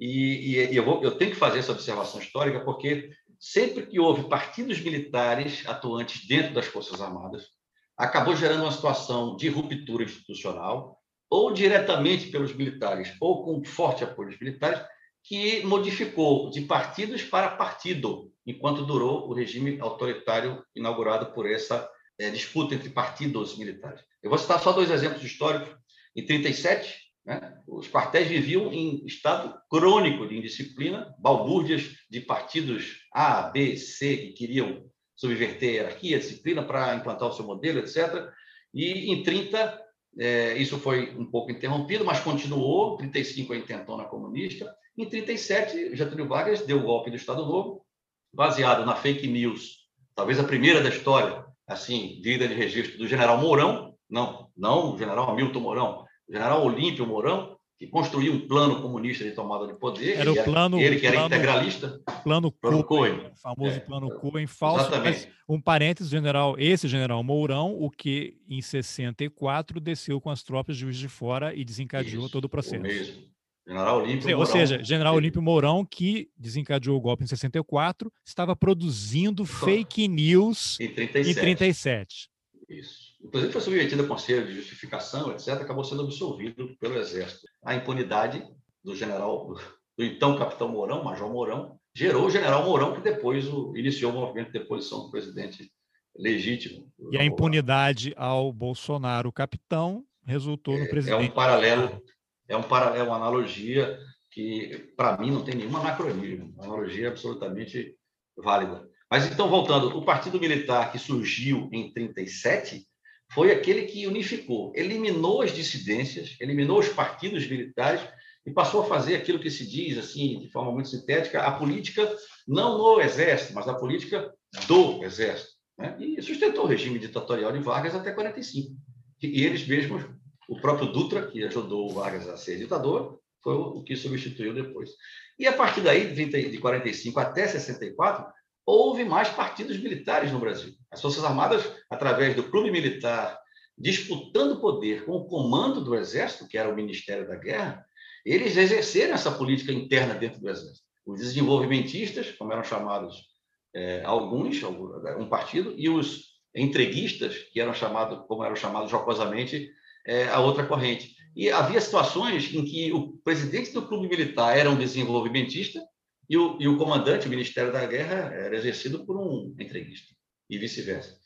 e, e, eu, vou, eu tenho que fazer essa observação histórica, porque sempre que houve partidos militares atuantes dentro das Forças Armadas, acabou gerando uma situação de ruptura institucional, ou diretamente pelos militares, ou com forte apoio dos militares, que modificou de partidos para partido, enquanto durou o regime autoritário inaugurado por essa é, disputa entre partidos militares. Eu vou citar só dois exemplos históricos. Em 37, né? Os quartéis viviam em estado crônico de indisciplina, balbúrdias de partidos A, B, C, que queriam subverter a hierarquia, a disciplina para implantar o seu modelo, etc. E em 30, é, isso foi um pouco interrompido, mas continuou. 35 a intentona comunista. Em 37, Getúlio Vargas deu o golpe do Estado Novo, baseado na fake news, talvez a primeira da história, assim, digna de registro do general Mourão, não, não o general Hamilton Mourão, o general Olímpio Mourão, que construiu um plano comunista de tomada de poder. Era o plano. Ele que era plano, integralista. Plano, plano Cohen. O famoso é, plano Cohen falso. Exatamente. um parênteses, general, esse general Mourão, o que em 64 desceu com as tropas de Juiz de Fora e desencadeou Isso, todo o processo. O mesmo. General Olímpio Ou Mourão. seja, General Olímpio Mourão, que desencadeou o golpe em 64, estava produzindo fake news em 37. Em 37. Isso inclusive foi submetido a conselho de justificação, etc., acabou sendo absolvido pelo Exército. A impunidade do general, do então capitão Mourão, Major Mourão, gerou o general Mourão, que depois iniciou o movimento de deposição do presidente legítimo. E a impunidade ao Bolsonaro, capitão, resultou no presidente. É um paralelo, é um paralelo, é uma analogia que, para mim, não tem nenhuma anacronismo, uma analogia absolutamente válida. Mas então, voltando, o Partido Militar que surgiu em 37 foi aquele que unificou, eliminou as dissidências, eliminou os partidos militares e passou a fazer aquilo que se diz, assim, de forma muito sintética, a política não no exército, mas a política do exército. Né? E sustentou o regime ditatorial de Vargas até 45. E eles mesmos, o próprio Dutra, que ajudou o Vargas a ser ditador, foi o que substituiu depois. E a partir daí, de 45 até 64, houve mais partidos militares no Brasil. As Forças Armadas, através do clube militar, disputando poder com o comando do Exército, que era o Ministério da Guerra, eles exerceram essa política interna dentro do Exército. Os desenvolvimentistas, como eram chamados é, alguns, um partido, e os entreguistas, que eram chamados, como eram chamados jocosamente, é, a outra corrente. E havia situações em que o presidente do clube militar era um desenvolvimentista e o, e o comandante, o Ministério da Guerra, era exercido por um entreguista, e vice-versa.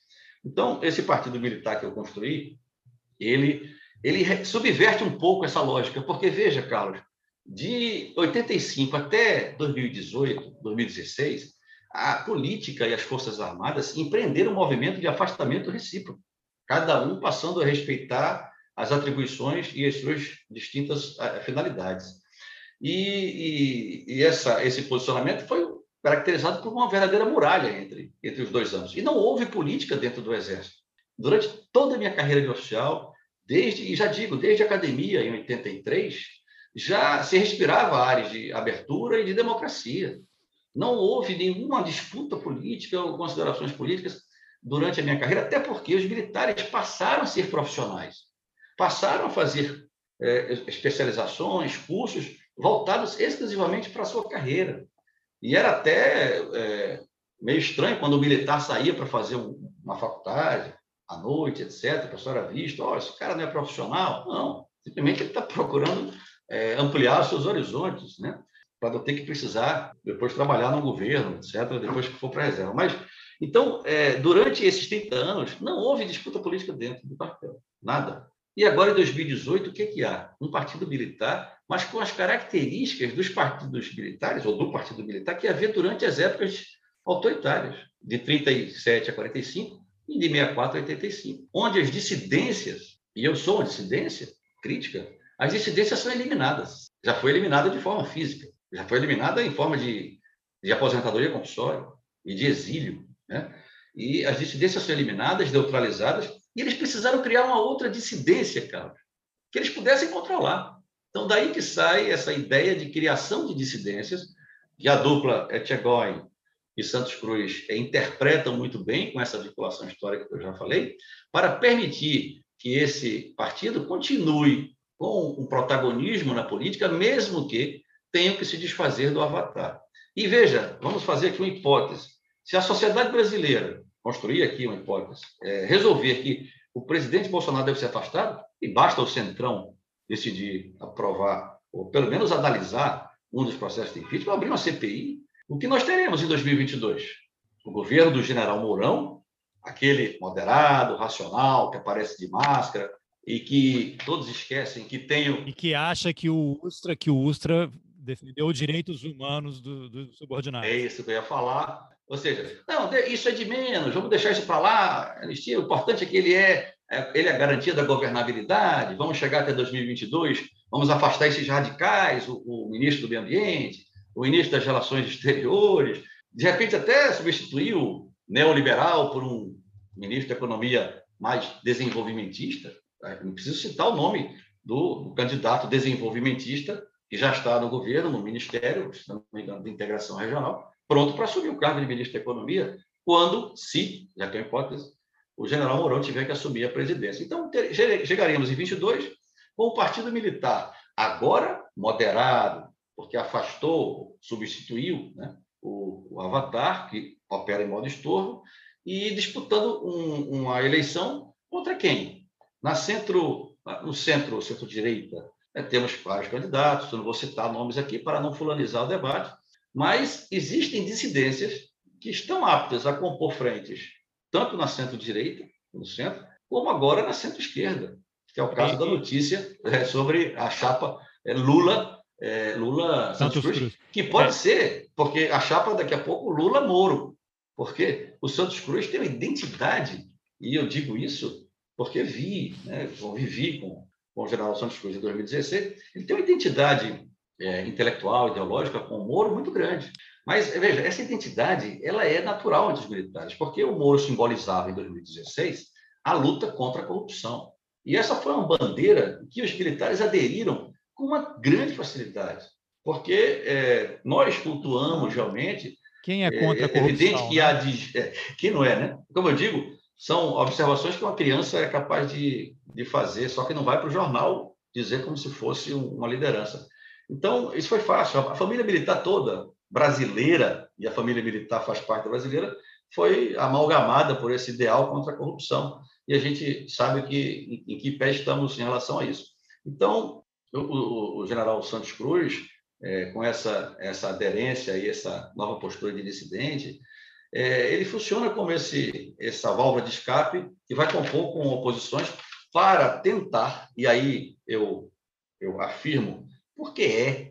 Então, esse partido militar que eu construí, ele, ele subverte um pouco essa lógica, porque, veja, Carlos, de 85 até 2018, 2016, a política e as Forças Armadas empreenderam um movimento de afastamento recíproco, cada um passando a respeitar as atribuições e as suas distintas eh, finalidades. E, e, e essa, esse posicionamento foi caracterizado por uma verdadeira muralha entre, entre os dois anos. E não houve política dentro do Exército. Durante toda a minha carreira de oficial, desde, e já digo, desde a academia, em 83, já se respirava áreas de abertura e de democracia. Não houve nenhuma disputa política ou considerações políticas durante a minha carreira, até porque os militares passaram a ser profissionais, passaram a fazer é, especializações, cursos voltados exclusivamente para a sua carreira. E era até é, meio estranho quando o militar saía para fazer uma faculdade, à noite, etc. O pessoal era visto, oh, esse cara não é profissional. Não, simplesmente ele está procurando é, ampliar os seus horizontes, né? para não ter que precisar depois trabalhar no governo, etc., depois que for para a reserva. Mas, então, é, durante esses 30 anos, não houve disputa política dentro do quartel, nada. E agora, em 2018, o que, que há? Um partido militar, mas com as características dos partidos militares, ou do partido militar, que havia durante as épocas autoritárias, de 37 a 45 e de 64 a 85, onde as dissidências, e eu sou uma dissidência crítica, as dissidências são eliminadas. Já foi eliminada de forma física, já foi eliminada em forma de, de aposentadoria compulsória e de exílio. Né? E as dissidências são eliminadas, neutralizadas, e eles precisaram criar uma outra dissidência, Carlos, que eles pudessem controlar. Então, daí que sai essa ideia de criação de dissidências, que a dupla Etchegóin e Santos Cruz interpretam muito bem com essa vinculação histórica que eu já falei, para permitir que esse partido continue com um protagonismo na política, mesmo que tenham que se desfazer do avatar. E veja, vamos fazer aqui uma hipótese. Se a sociedade brasileira construir aqui uma hipótese, é, resolver que o presidente Bolsonaro deve ser afastado, e basta o Centrão decidir aprovar, ou pelo menos analisar um dos processos de impeachment, abrir uma CPI, o que nós teremos em 2022? O governo do general Mourão, aquele moderado, racional, que aparece de máscara e que todos esquecem que tem o... E que acha que o Ustra, que o Ustra defendeu os direitos humanos do, do subordinado. É isso que eu ia falar. Ou seja, não, isso é de menos, vamos deixar isso para lá. Anistia, o importante é que ele é, ele é a garantia da governabilidade. Vamos chegar até 2022, vamos afastar esses radicais, o, o ministro do Meio Ambiente, o ministro das Relações Exteriores, de repente até substituir o neoliberal por um ministro da Economia mais desenvolvimentista. Não preciso citar o nome do, do candidato desenvolvimentista que já está no governo, no Ministério, se não me engano, de Integração Regional, pronto para assumir o cargo de ministro da Economia, quando, se, já é uma hipótese, o general Mourão tiver que assumir a presidência. Então, ter, chegaríamos em 22 com o Partido Militar, agora moderado, porque afastou, substituiu né, o, o, Avatar, que opera em modo estorvo, e disputando um, uma eleição contra quem? Na centro, no centro, centro-direita, né, temos vários candidatos, não vou citar nomes aqui para não fulanizar o debate, mas existem dissidências que estão aptas a compor frentes, tanto na centro-direita, no centro, como agora na centro-esquerda, que é o caso da notícia é, sobre a chapa é, Lula, é, Lula Santos Cruz, Cruz, que pode é. ser, porque a chapa daqui a pouco Lula Moro, porque o Santos Cruz tem uma identidade, e eu digo isso porque vi, né, vivi com, com o general Santos Cruz em 2016, ele tem uma identidade é, intelectual, ideológica com o Moro muito grande. Mas, veja, essa identidade ela é natural entre os militares, porque o Moro simbolizava, em 2016, a luta contra a corrupção. E essa foi uma bandeira que os militares aderiram com uma grande facilidade, porque é, nós cultuamos realmente. Quem é contra a corrupção? É evidente que né? há. De, é, quem não é, né? Como eu digo, são observações que uma criança é capaz de, de fazer, só que não vai para o jornal dizer como se fosse uma liderança. Então, isso foi fácil. A família militar toda, brasileira, e a família militar faz parte da brasileira, foi amalgamada por esse ideal contra a corrupção. E a gente sabe que, em, que pé estamos em relação a isso. Então, o, o general Santos Cruz, é, com essa, essa aderência e essa nova postura de dissidente, é, ele funciona como esse, essa válvula de escape que vai compor com oposições para tentar, e aí eu, eu afirmo porque é.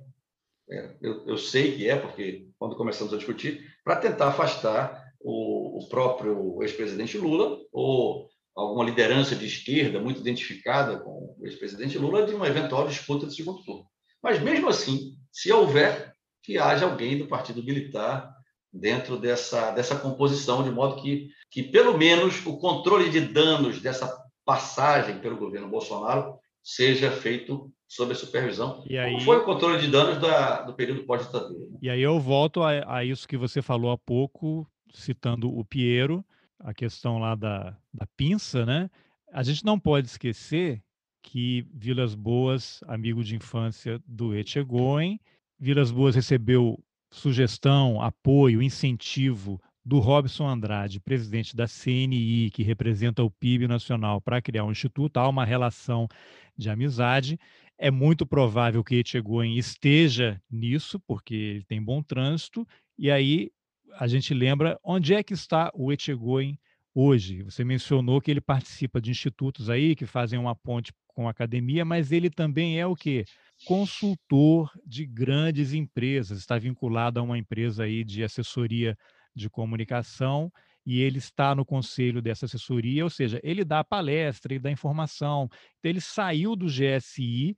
É eu, eu, sei que é, porque quando começamos a discutir, para tentar afastar o, o próprio ex-presidente Lula ou alguma liderança de esquerda muito identificada com o ex-presidente Lula de uma eventual disputa de segundo turno. Mas, mesmo assim, se houver, que haja alguém do Partido Militar dentro dessa, dessa composição, de modo que, que, pelo menos, o controle de danos dessa passagem pelo governo Bolsonaro seja feito sob a supervisão. E aí, Como foi o controle de danos da, do período pós-ditadura? Né? E aí eu volto a, a, isso que você falou há pouco, citando o Piero, a questão lá da, da pinça, né? A gente não pode esquecer que Vilas Boas, amigo de infância do Etchegoin, Vilas Boas recebeu sugestão, apoio, incentivo do Robson Andrade, presidente da CNI, que representa o PIB nacional, para criar um instituto, há uma relação de amizade. É muito provável que Etchegoin esteja nisso, porque ele tem bom trânsito, e aí a gente lembra onde é que está o Etchegoin hoje. Você mencionou que ele participa de institutos aí que fazem uma ponte com a academia, mas ele também é o quê? Consultor de grandes empresas, está vinculado a uma empresa aí de assessoria de comunicação e ele está no conselho dessa assessoria, ou seja, ele dá palestra, ele dá informação. Então, ele saiu do GSI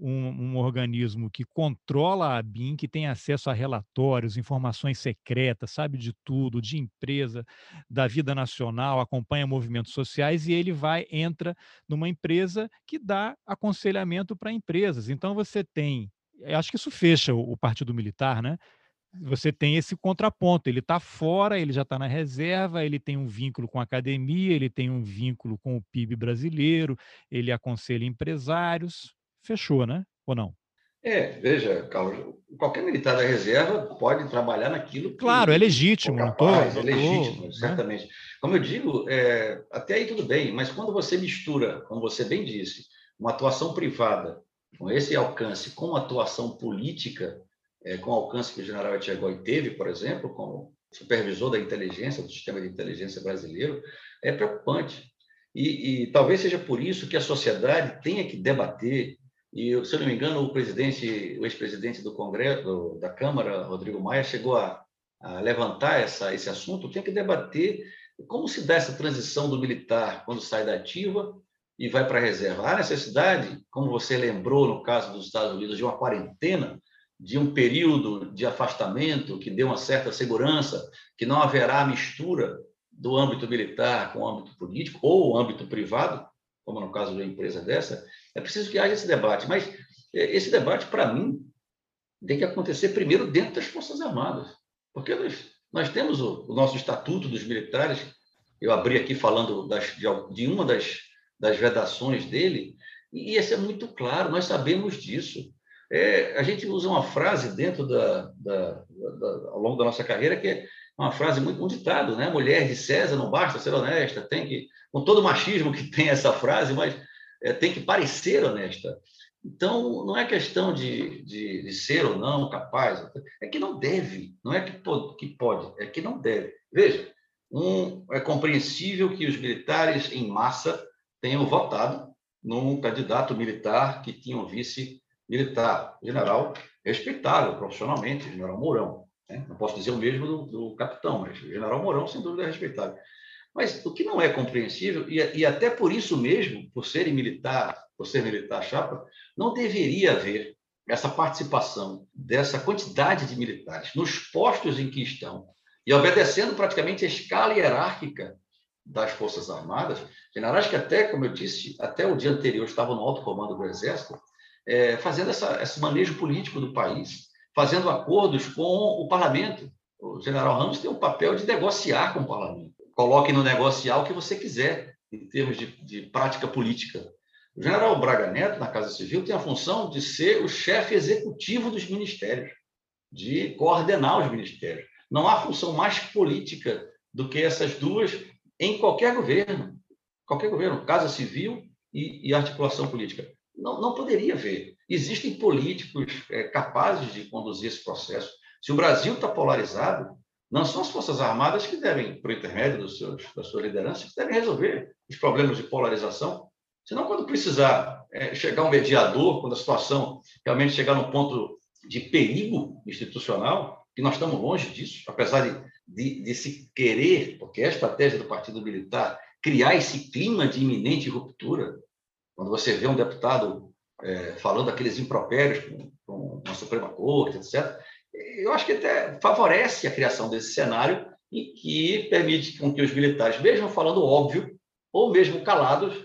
um, um, organismo que controla a BIM, que tem acesso a relatórios, informações secretas, sabe de tudo, de empresa, da vida nacional, acompanha movimentos sociais e ele vai entra numa empresa que dá aconselhamento para empresas. Então você tem, acho que isso fecha o, o Partido Militar, né? Você tem esse contraponto, ele está fora, ele já está na reserva, ele tem um vínculo com a academia, ele tem um vínculo com o PIB brasileiro, ele aconselha empresários, fechou, né? Ou não? É, veja, Carlos, qualquer militar da reserva pode trabalhar naquilo que. Claro, é legítimo, capaz, não tô, é legítimo, tô, certamente. Né? Como eu digo, é, até aí tudo bem, mas quando você mistura, como você bem disse, uma atuação privada com esse alcance, com uma atuação política, é, com o alcance que o general Etchegói teve, por exemplo, como supervisor da inteligência, do sistema de inteligência brasileiro, é preocupante. E, e talvez seja por isso que a sociedade tenha que debater e, se eu não me engano, o presidente, o ex-presidente do Congresso, da Câmara, Rodrigo Maia, chegou a, a levantar essa, esse assunto. Tem que debater como se dá essa transição do militar quando sai da ativa e vai para a reserva. Há necessidade, como você lembrou no caso dos Estados Unidos, de uma quarentena, de um período de afastamento que dê uma certa segurança, que não haverá mistura do âmbito militar com o âmbito político ou o âmbito privado, como no caso de uma empresa dessa, é preciso que haja esse debate. Mas é, esse debate, para mim, tem que acontecer primeiro dentro das Forças Armadas. Porque nós, nós temos o, o nosso Estatuto dos Militares, eu abri aqui falando das, de, de, uma das, das vedações dele, e isso é muito claro, nós sabemos disso. É, a gente usa uma frase dentro da, da, da, ao longo da nossa carreira que é uma frase muito um ditado, né? Mulher de César não basta ser honesta, tem que com todo o machismo que tem essa frase, mas é, tem que parecer honesta. Então, não é questão de, de, de, ser ou não capaz, é que não deve, não é que pode, que pode, é que não deve. Veja, um, é compreensível que os militares, em massa, tenham votado num candidato militar que tinha um vice militar, general respeitável profissionalmente, general Mourão. Né? Não posso dizer o mesmo do, do capitão, mas general Mourão, sem dúvida, é respeitável. Mas o que não é compreensível, e, e até por isso mesmo, por ser militar, por ser militar chapa, não deveria haver essa participação dessa quantidade de militares nos postos em que estão e obedecendo praticamente a escala hierárquica das Forças Armadas, generais que até, como eu disse, até o dia anterior estavam no alto comando do Exército, é, fazendo essa, esse manejo político do país, fazendo acordos com o parlamento. O general Ramos tem o papel de negociar com o parlamento coloque no negociar o que você quiser, em termos de, de prática política. O general Braga Neto, na Casa Civil, tem a função de ser o chefe executivo dos ministérios, de coordenar os ministérios. Não há função mais política do que essas duas em qualquer governo. Qualquer governo, Casa Civil e, e articulação política. Não, não poderia haver. Existem políticos é, capazes de conduzir esse processo. Se o Brasil está polarizado, não são as Forças Armadas que devem, por intermédio dos seus, da sua liderança, que devem resolver os problemas de polarização. Senão, quando precisar é, chegar um mediador, quando a situação realmente chegar num ponto de perigo institucional, que nós estamos longe disso, apesar de, de, de se querer, porque é a estratégia do Partido Militar, criar esse clima de iminente ruptura. Quando você vê um deputado é, falando aqueles impropérios com, com a Suprema Corte, etc., eu acho que até favorece a criação desse cenário e que permite com que os militares, mesmo falando óbvio, ou mesmo calados,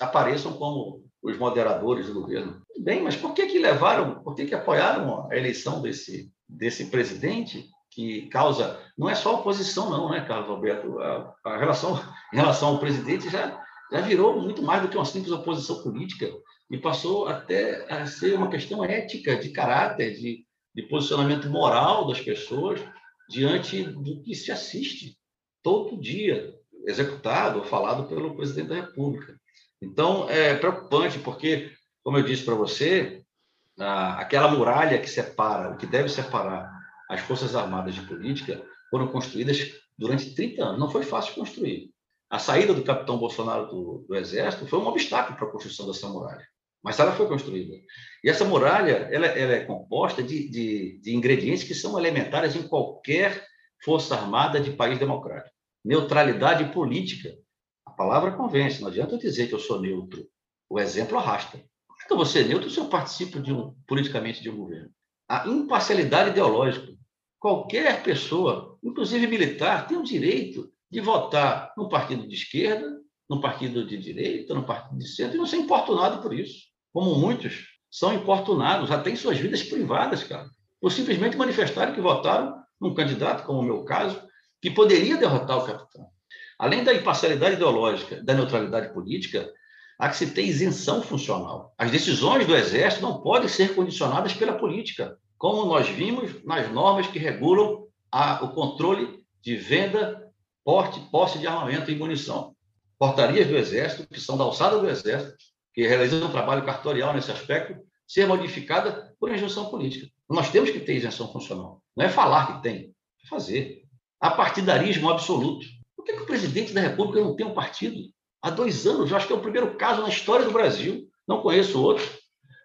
apareçam como os moderadores do governo. Bem, mas por que que levaram, por que que apoiaram a eleição desse, desse presidente que causa, não é só oposição não, né, Carlos Alberto? A, a relação [LAUGHS] em relação ao presidente já, já virou muito mais do que uma simples oposição política e passou até a ser uma questão ética, de caráter, de, de posicionamento moral das pessoas diante do que se assiste todo dia, executado ou falado pelo presidente da República. Então, é preocupante, porque, como eu disse para você, aquela muralha que separa, o que deve separar as Forças Armadas de política, foram construídas durante 30 anos. Não foi fácil construir. A saída do capitão Bolsonaro do, do Exército foi um obstáculo para a construção dessa muralha mas ela foi construída. E essa muralha ela, ela é composta de, de, de, ingredientes que são elementares em qualquer força armada de país democrático. Neutralidade política. A palavra convence, não adianta eu dizer que eu sou neutro. O exemplo arrasta. que eu vou neutro se eu participo de um, politicamente de um governo? A imparcialidade ideológica. Qualquer pessoa, inclusive militar, tem o direito de votar num partido de esquerda, num partido de direita, num partido de centro, e não ser importunado por isso. Como muitos são importunados, até em suas vidas privadas, cara, por simplesmente manifestarem que votaram num candidato, como o meu caso, que poderia derrotar o capitão. Além da imparcialidade ideológica, da neutralidade política, há que se ter isenção funcional. As decisões do Exército não podem ser condicionadas pela política, como nós vimos nas normas que regulam a, o controle de venda, porte, posse de armamento e munição. Portarias do Exército, que são da alçada do Exército, que realizam um trabalho cartorial nesse aspecto, ser modificada por injunção política. Nós temos que ter isenção funcional. Não é falar que tem, é fazer. Há partidarismo absoluto. Por que, que o presidente da República não tem um partido? Há dois anos, eu acho que é o primeiro caso na história do Brasil, não conheço outro,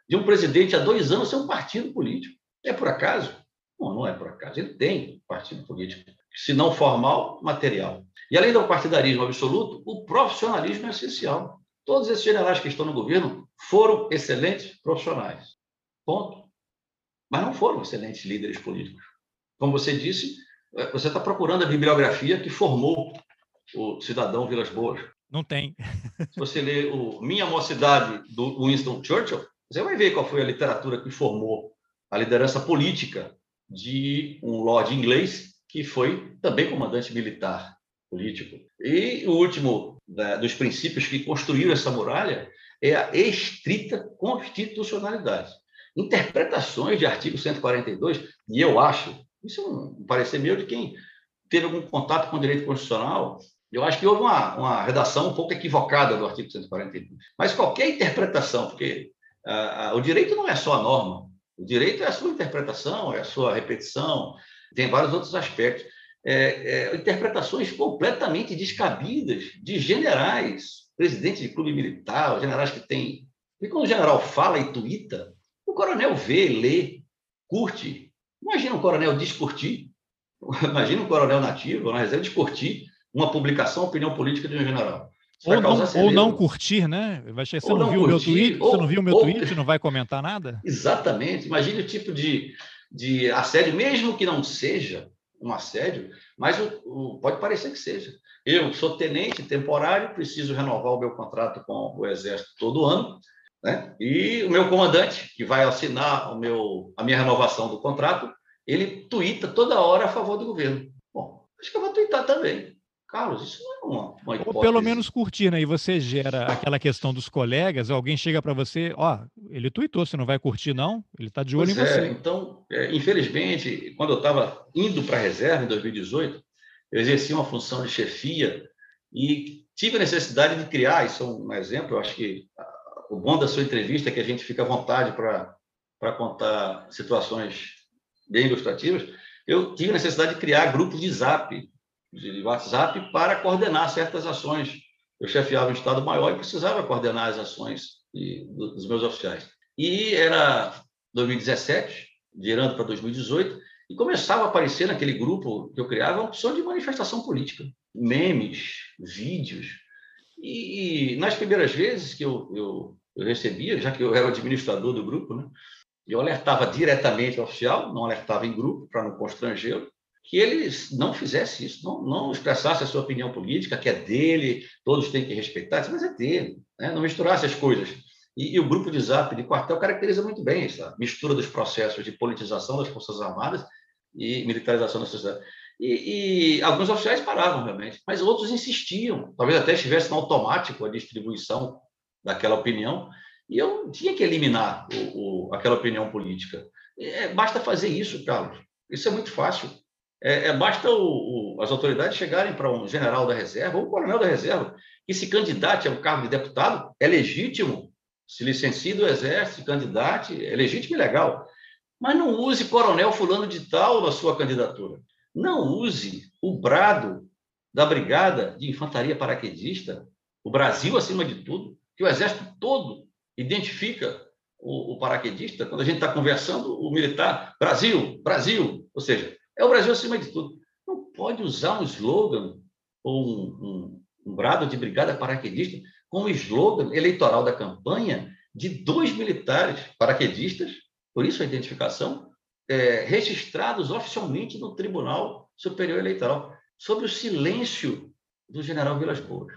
de um presidente há dois anos ser um partido político. É por acaso? Não, não é por acaso. Ele tem partido político, se não formal, material. E além do partidarismo absoluto, o profissionalismo é essencial. Todos esses generais que estão no governo foram excelentes profissionais. Ponto. Mas não foram excelentes líderes políticos. Como você disse, é, você está procurando a bibliografia que formou o cidadão Vilas Boas. Não tem. Se você ler o Minha Mocidade, do Winston Churchill, você vai ver qual foi a literatura que formou a liderança política de um lord inglês que foi também comandante militar político. E o último da, dos princípios que construíram essa muralha é a estrita constitucionalidade. Interpretações de artigo 142, e eu acho, isso é um parecer meu de quem teve algum contato com o direito constitucional, eu acho que houve uma, uma redação um pouco equivocada do artigo 142. Mas qualquer interpretação, porque o direito não é só a norma, o direito é a sua interpretação, é a sua repetição, tem vários outros aspectos. É, é, interpretações completamente descabidas de generais, presidentes de clube militar, generais que têm. E quando o general fala e tuita, o coronel vê, lê, curte. Imagina um coronel descurtir. [LAUGHS] Imagina um coronel nativo, na reserva, descurtir uma publicação, opinião política de um general. Ou não, ou não, curtir, né? Vai você não, viu o meu tweet, ou, você não viu o meu ou, tweet, não vai comentar nada? Exatamente. Imagine o tipo de, de assédio, mesmo que não seja um assédio, mas o, o, pode parecer que seja. Eu sou tenente temporário, preciso renovar o meu contrato com o Exército todo ano, né? E o meu comandante, que vai assinar o meu, a minha renovação do contrato, ele tuita toda hora a favor do governo. Bom, acho que eu vou tuitar também. Carlos, isso não é uma, uma hipótese. Ou pelo menos curtir, né? E você gera aquela questão dos colegas, alguém chega para você, ó, ele tweetou, você não vai curtir, não? Ele está de olho pois em é, você. Então, é, infelizmente, quando eu estava indo para a reserva em 2018, eu exerci uma função de chefia e tive a necessidade de criar, isso é um exemplo, eu acho que o bom da sua entrevista é que a gente fica à vontade para contar situações bem ilustrativas. Eu tive a necessidade de criar grupos de zap de WhatsApp para coordenar certas ações. Eu chefiava um Estado maior e precisava coordenar as ações dos meus oficiais. E era 2017, virando para 2018, e começava a aparecer naquele grupo que eu criava uma opção de manifestação política, memes, vídeos. E, e nas primeiras vezes que eu, eu, eu, recebia, já que eu era o administrador do grupo, né, eu alertava diretamente o oficial, não alertava em grupo para não constrangê-lo, que ele não fizesse isso, não, não expressasse a sua opinião política, que é dele, todos têm que respeitar, mas é dele, né? não misturasse as coisas. E, e, o grupo de zap de quartel caracteriza muito bem essa mistura dos processos de politização das Forças Armadas e militarização da sociedade. E, e, alguns oficiais paravam realmente, mas outros insistiam, talvez até estivesse no automático a distribuição daquela opinião, e eu tinha que eliminar o, o, aquela opinião política. É, basta fazer isso, Carlos. Isso é muito fácil. É, é, basta o, o, as autoridades chegarem para um general da reserva ou um coronel da reserva que se candidate ao cargo de deputado, é legítimo, se licencie do exército, candidate, é legítimo e legal. Mas não use coronel fulano de tal na sua candidatura. Não use o brado da brigada de infantaria paraquedista, o Brasil acima de tudo, que o exército todo identifica o, o paraquedista, quando a gente está conversando, o militar, Brasil, Brasil, ou seja, é o Brasil acima de tudo. Não pode usar um slogan ou um, um, um brado de brigada paraquedista como slogan eleitoral da campanha de dois militares paraquedistas, por isso a identificação, é, registrados oficialmente no Tribunal Superior Eleitoral, sob o silêncio do general Vilas Boas,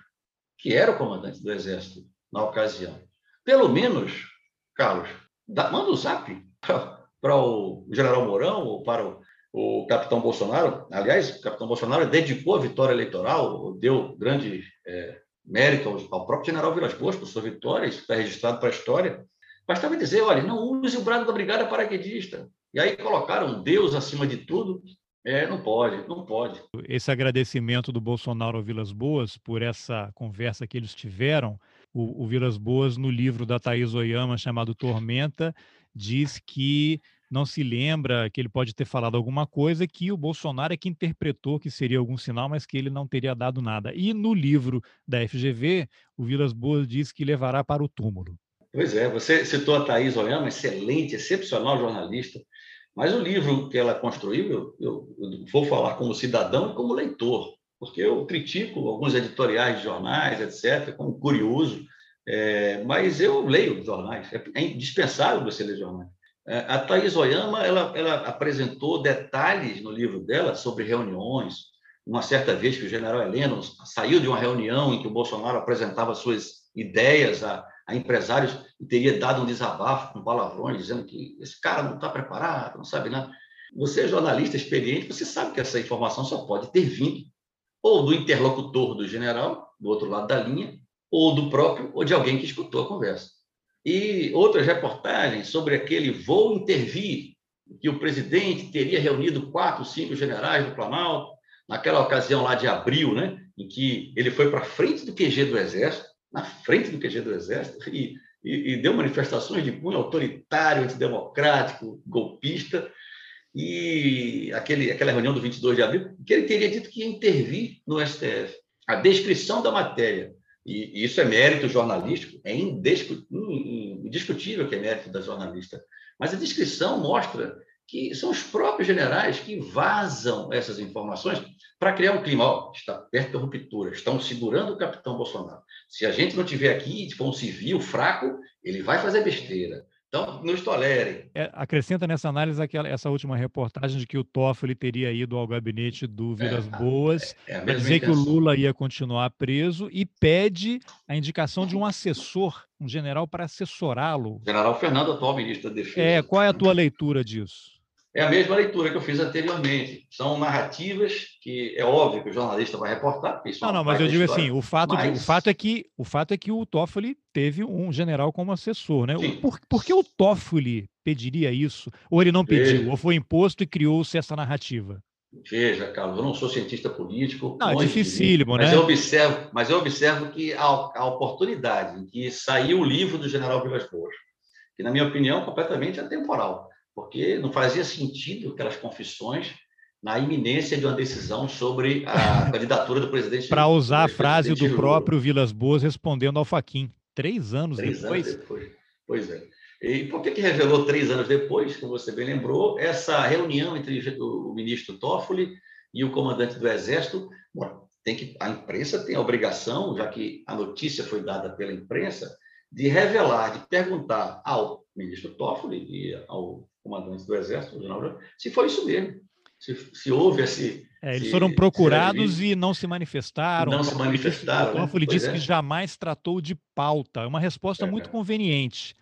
que era o comandante do Exército na ocasião. Pelo menos, Carlos, manda o um zap [LAUGHS] para o general Mourão ou para o, o, capitão Bolsonaro. Aliás, o capitão Bolsonaro dedicou a vitória eleitoral, deu grande é, mérito ao, próprio general Vilas Boas por sua vitória, isso está registrado para a história. Bastava dizer, olha, não use o brado da brigada paraquedista. E aí colocaram Deus acima de tudo. É, não pode, não pode. Esse agradecimento do Bolsonaro ao Vilas Boas por essa conversa que eles tiveram, o, o Vilas Boas, no livro da Thaís Oyama, chamado Tormenta, diz que não se lembra que ele pode ter falado alguma coisa que o Bolsonaro é que interpretou que seria algum sinal, mas que ele não teria dado nada. E no livro da FGV, o Vilas Boas diz que levará para o túmulo. Pois é, você citou a Thaís Oyama, excelente, excepcional jornalista, mas o livro que ela construiu, eu, eu, eu vou falar como cidadão e como leitor, porque eu critico alguns editoriais de jornais, etc., como curioso, é, mas eu leio jornais, é, é indispensável você ler jornais. É, a Thais Oyama ela, ela apresentou detalhes no livro dela sobre reuniões. Uma certa vez que o general Heleno saiu de uma reunião em que o Bolsonaro apresentava suas ideias a, a empresários e teria dado um desabafo com palavrões, dizendo que esse cara não está preparado, não sabe nada. Você é jornalista experiente, você sabe que essa informação só pode ter vindo ou do interlocutor do general, do outro lado da linha, ou do próprio, ou de alguém que escutou a conversa. E outras reportagens sobre aquele voo intervir, que o presidente teria reunido quatro, cinco generais do Planalto, naquela ocasião lá de abril, né, em que ele foi para frente do QG do Exército, na frente do QG do Exército, e, e, e deu manifestações de cunho autoritário, antidemocrático, golpista, e aquele, aquela reunião do 22 de abril, que ele teria dito que ia intervir no STF. A descrição da matéria, e isso é mérito jornalístico, é indiscutível que é mérito da jornalista, mas a descrição mostra que são os próprios generais que vazam essas informações para criar um clima. Oh, está perto da ruptura, estão segurando o capitão Bolsonaro. Se a gente não tiver aqui, for um civil fraco, ele vai fazer besteira. Então, nos tolerem. É, acrescenta nessa análise aquela, essa última reportagem de que o Toffoli teria ido ao gabinete do Vilas é, Boas é, é para dizer intenção. que o Lula ia continuar preso e pede a indicação de um assessor, um general, para assessorá-lo. General Fernando, atual ministro da Defesa. É, qual é a tua leitura disso? É a mesma leitura que eu fiz anteriormente. São narrativas que é óbvio que o jornalista vai reportar. Isso é não, não, mas eu digo assim, o fato, mas... o fato é que o fato é que o Toffoli teve um general como assessor, né? Por, por que o Toffoli pediria isso? Ou ele não pediu? Ou foi imposto e criou-se essa narrativa? Veja, Carlos, eu não sou cientista político. Não, é dificílimo, mas né? Eu observo, mas eu observo que a, a oportunidade em que saiu o livro do general Vilas Boas, que, na minha opinião, é completamente atemporal porque não fazia sentido aquelas confissões na iminência de uma decisão sobre a [LAUGHS] candidatura do presidente. Para usar a frase do próprio Vilas Boas respondendo ao Faquin, três anos três depois. Anos depois. Pois é. E por que, que revelou três anos depois, como você bem lembrou, essa reunião entre o ministro Toffoli e o comandante do Exército? Bom, tem que, a imprensa tem a obrigação, já que a notícia foi dada pela imprensa, de revelar, de perguntar ao ministro Toffoli e ao comandante do Exército, general, se foi isso mesmo, se, se houve esse. É, eles foram procurados e não se manifestaram. Não se manifestaram. O Toffoli né? disse é. que jamais tratou de pauta. É uma resposta é, muito conveniente.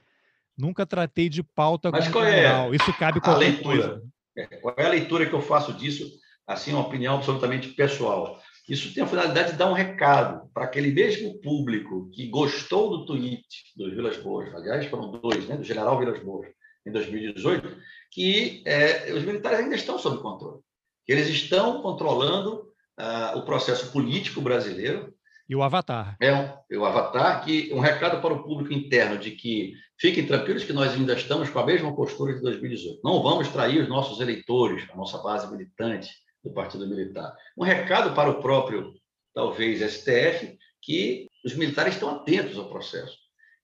Nunca tratei de pauta Mas qual é Isso cabe com a leitura. Coisa. É, qual é a leitura que eu faço disso? Assim, uma opinião absolutamente pessoal. Isso tem a finalidade de dar um recado para aquele mesmo público que gostou do tweet do Vilas Boas, aliás, foram dois, né, do general Vilas Boas, em 2018, que é, os militares ainda estão sob controle. Eles estão controlando uh, o processo político brasileiro. E o Avatar. É um, o Avatar, que um recado para o público interno de que fiquem tranquilos que nós ainda estamos com a mesma postura de 2018. Não vamos trair os nossos eleitores, a nossa base militante do Partido Militar. Um recado para o próprio, talvez, STF, que os militares estão atentos ao processo.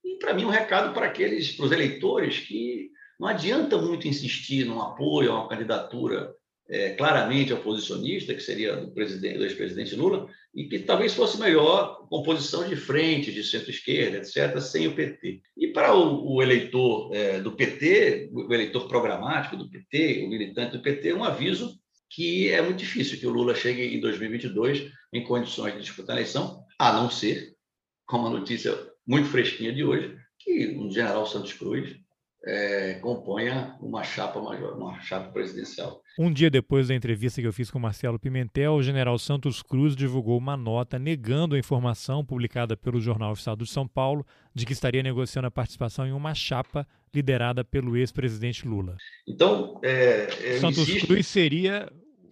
E, para mim, um recado para aqueles, para os eleitores que não adianta muito insistir num apoio a uma candidatura é, claramente oposicionista, que seria do, presidente, do ex-presidente Lula, e que talvez fosse melhor composição de frente, de centro-esquerda, etc., sem o PT. E para o, o eleitor é, do PT, o eleitor programático do PT, o militante do PT, um aviso que é muito difícil que o Lula chegue em 2022 em condições de disputar a eleição, a não ser, como a notícia muito fresquinha de hoje, que um general Santos Cruz é, componha uma chapa maior, uma chapa presidencial. Um dia depois da entrevista que eu fiz com Marcelo Pimentel, o general Santos Cruz divulgou uma nota negando a informação publicada pelo jornal Estado de São Paulo de que estaria negociando a participação em uma chapa liderada pelo ex-presidente Lula. Então, é, é Santos insisto... Cruz seria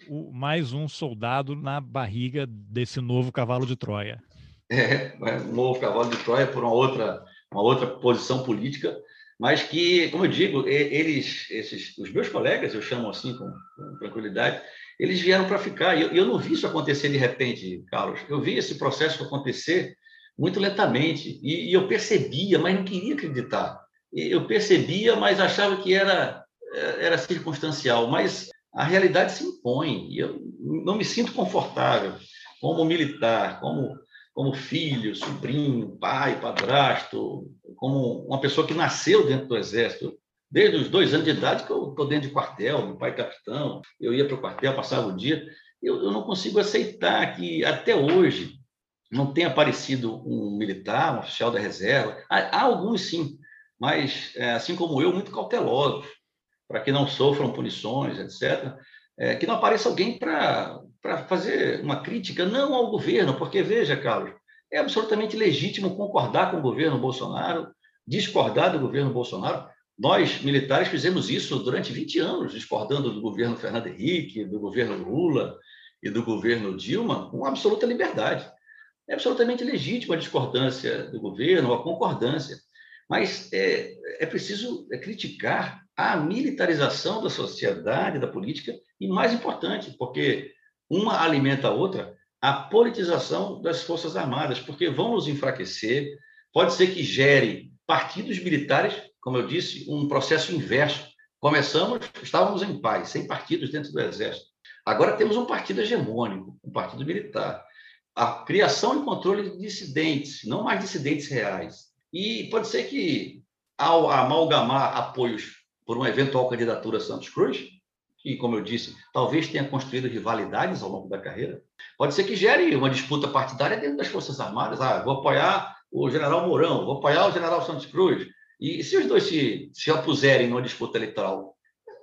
o, mais um soldado na barriga desse novo cavalo de Troia. É, um novo cavalo de Troia por uma outra, uma outra posição política mas que, como eu digo, eles, esses, os meus colegas, eu chamo assim com, com tranquilidade, eles vieram para ficar. E eu, eu, não vi isso acontecer de repente, Carlos. Eu vi esse processo acontecer muito lentamente e, e eu percebia, mas não queria acreditar. Eu percebia, mas achava que era era circunstancial. Mas a realidade se impõe. E eu não me sinto confortável como militar, como como filho, sobrinho, pai, padrasto, como uma pessoa que nasceu dentro do Exército. Desde os dois anos de idade que eu estou dentro de quartel, meu pai é capitão, eu ia para o quartel, passava o dia. Eu, eu não consigo aceitar que, até hoje, não tenha aparecido um militar, um oficial da reserva. Há, há alguns, sim, mas, é, assim como eu, muito cautelosos, para que não sofram punições, etc. É, que não apareça alguém para para fazer uma crítica não ao governo, porque, veja, Carlos, é absolutamente legítimo concordar com o governo Bolsonaro, discordar do governo Bolsonaro. Nós, militares, fizemos isso durante 20 anos, discordando do governo Fernando Henrique, do governo Lula e do governo Dilma, com absoluta liberdade. É absolutamente legítima a discordância do governo, a concordância. Mas é, é preciso é, criticar a militarização da sociedade, da política, e mais importante, porque uma alimenta a outra, a politização das Forças Armadas, porque vão nos enfraquecer, pode ser que gere partidos militares, como eu disse, um processo inverso. Começamos, estávamos em paz, sem partidos dentro do Exército. Agora temos um partido hegemônico, um partido militar. A criação e controle de dissidentes, não mais dissidentes reais. E pode ser que, ao amalgamar apoios por uma eventual candidatura a Santos Cruz, que, como eu disse, talvez tenha construído rivalidades ao longo da carreira. Pode ser que gere uma disputa partidária dentro das Forças Armadas. Ah, vou apoiar o general Mourão, vou apoiar o general Santos Cruz. E se os dois se, se opuserem numa disputa eleitoral,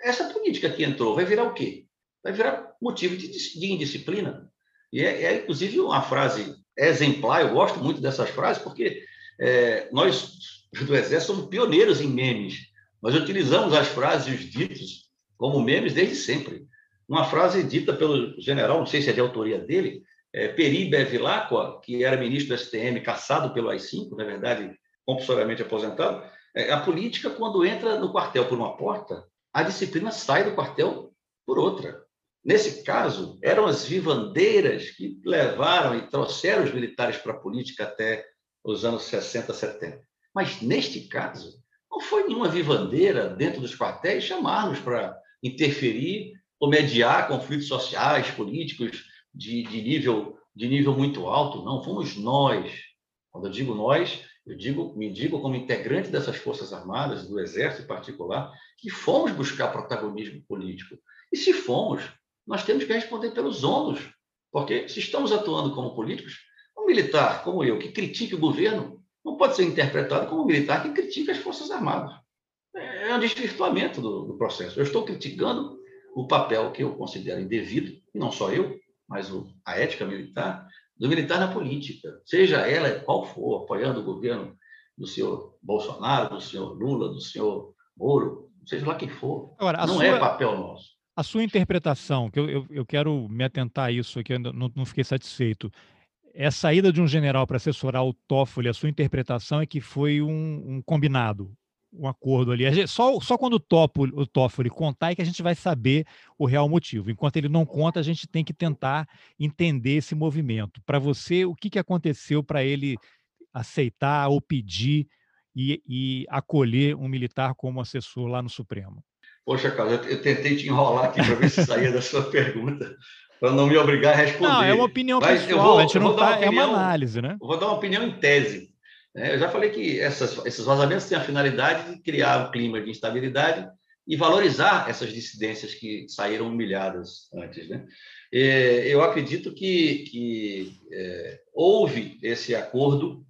essa política que entrou vai virar o quê? Vai virar motivo de, de indisciplina. E é, é, inclusive, uma frase exemplar, eu gosto muito dessas frases, porque é, nós do Exército somos pioneiros em memes. Nós utilizamos as frases e os ditos como memes desde sempre. Uma frase dita pelo general, não sei se é de autoria dele, é, Peri Bevilacqua, que era ministro do STM, caçado pelo AI-5, na verdade, compulsoriamente aposentado, é, a política, quando entra no quartel por uma porta, a disciplina sai do quartel por outra. Nesse caso, eram as vivandeiras que levaram e trouxeram os militares para a política até os anos 60, 70. Mas, neste caso, não foi nenhuma vivandeira dentro dos quartéis chamar-nos para interferir ou mediar conflitos sociais, políticos de, de, nível, de nível muito alto. Não, fomos nós. Quando eu digo nós, eu digo, me digo como integrante dessas Forças Armadas, do Exército em particular, que fomos buscar protagonismo político. E se fomos, nós temos que responder pelos ombros, porque se estamos atuando como políticos, um militar como eu, que critique o governo, não pode ser interpretado como um militar que critica as Forças Armadas é um desvirtuamento do, do, processo. Eu estou criticando o papel que eu considero indevido, e não só eu, mas o, a ética militar, do militar na política, seja ela qual for, apoiando o governo do senhor Bolsonaro, do senhor Lula, do senhor Moro, seja lá quem for. Agora, não sua, é papel nosso. A sua interpretação, que eu, eu, eu quero me atentar a isso aqui, eu não, não fiquei satisfeito. É a saída de um general para assessorar o Toffoli, a sua interpretação é que foi um, um combinado, um acordo ali. Só, só quando o, topo, o Toffoli contar é que a gente vai saber o real motivo. Enquanto ele não conta, a gente tem que tentar entender esse movimento. Para você, o que, que aconteceu para ele aceitar ou pedir e, e, acolher um militar como assessor lá no Supremo? Poxa, Carlos, eu, tentei te enrolar aqui para ver se saía da sua [LAUGHS] pergunta, para não me obrigar a responder. Não, é uma opinião Mas pessoal, vou, a gente não tá, opinião, é uma análise, né? Vou dar uma opinião em tese. Né? Eu já falei que essas, esses vazamentos têm a finalidade de criar um clima de instabilidade e valorizar essas dissidências que saíram humilhadas antes. Né? Eu acredito que, que é, houve esse acordo.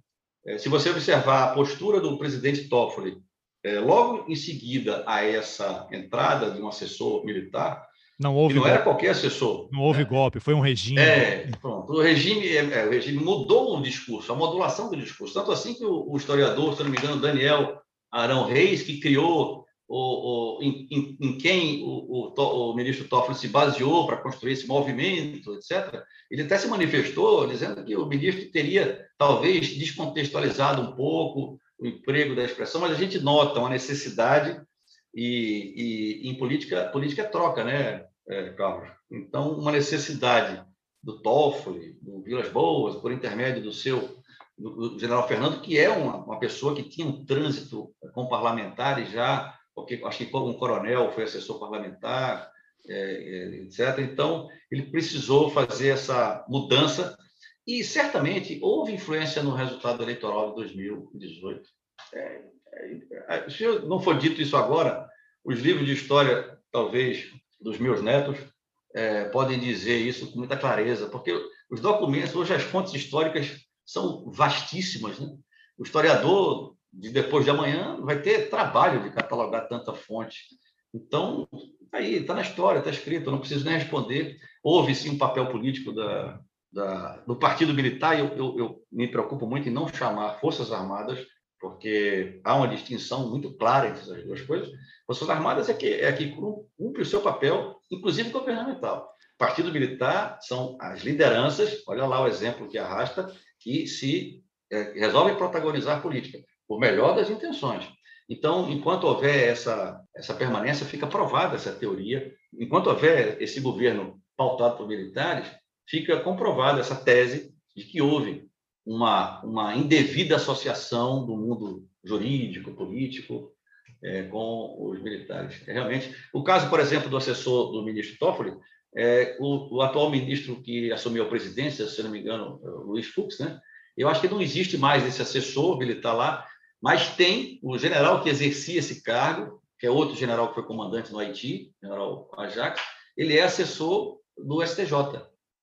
É, se você observar a postura do presidente Toffoli, é, logo em seguida a essa entrada de um assessor militar, não houve não golpe. era qualquer assessor. Não houve né? golpe, foi um regime. É, pronto. O regime, é, o regime mudou o discurso, a modulação do discurso. Tanto assim que o, o historiador, se não me engano, Daniel Arão Reis, que criou o, o, em, em, em, quem o, o, ministro Toffoli se baseou para construir esse movimento, etc., ele até se manifestou dizendo que o ministro teria, talvez, descontextualizado um pouco o emprego da expressão, mas a gente nota uma necessidade e, e em política, política é troca, né, Carlos? Então, uma necessidade do Toffoli, do Vilas Boas, por intermédio do seu do, general Fernando, que é uma, uma pessoa que tinha um trânsito com parlamentares já porque acho que um coronel foi assessor parlamentar, é, é, etc. Então, ele precisou fazer essa mudança e certamente houve influência no resultado eleitoral de 2018. É, é, é, se não for dito isso agora, os livros de história, talvez, dos meus netos, é, podem dizer isso com muita clareza, porque os documentos, hoje as fontes históricas são vastíssimas. Né? O historiador de depois de amanhã vai ter trabalho de catalogar tanta fonte. Então, tá aí, está na história, está escrito, não preciso nem responder. Houve sim um papel político da, da, do Partido Militar, e eu, eu, eu, me preocupo muito em não chamar Forças Armadas, porque há uma distinção muito clara entre essas duas coisas. Forças Armadas é que, é que cumpre o seu papel, inclusive governamental. Partido Militar são as lideranças, olha lá o exemplo que arrasta, que se é, resolvem protagonizar política por melhor das intenções. Então, enquanto houver essa, essa permanência, fica provada essa teoria. Enquanto houver esse governo pautado por militares, fica comprovada essa tese de que houve uma, uma indevida associação do mundo jurídico, político, é, com os militares. É realmente, o caso, por exemplo, do assessor do ministro Toffoli, é, o, o, atual ministro que assumiu a presidência, se não me engano, é Luiz Fux, né? Eu acho que não existe mais esse assessor militar lá, mas tem o general que exercia esse cargo, que é outro general que foi comandante no Haiti, general Ajax, ele é assessor do STJ,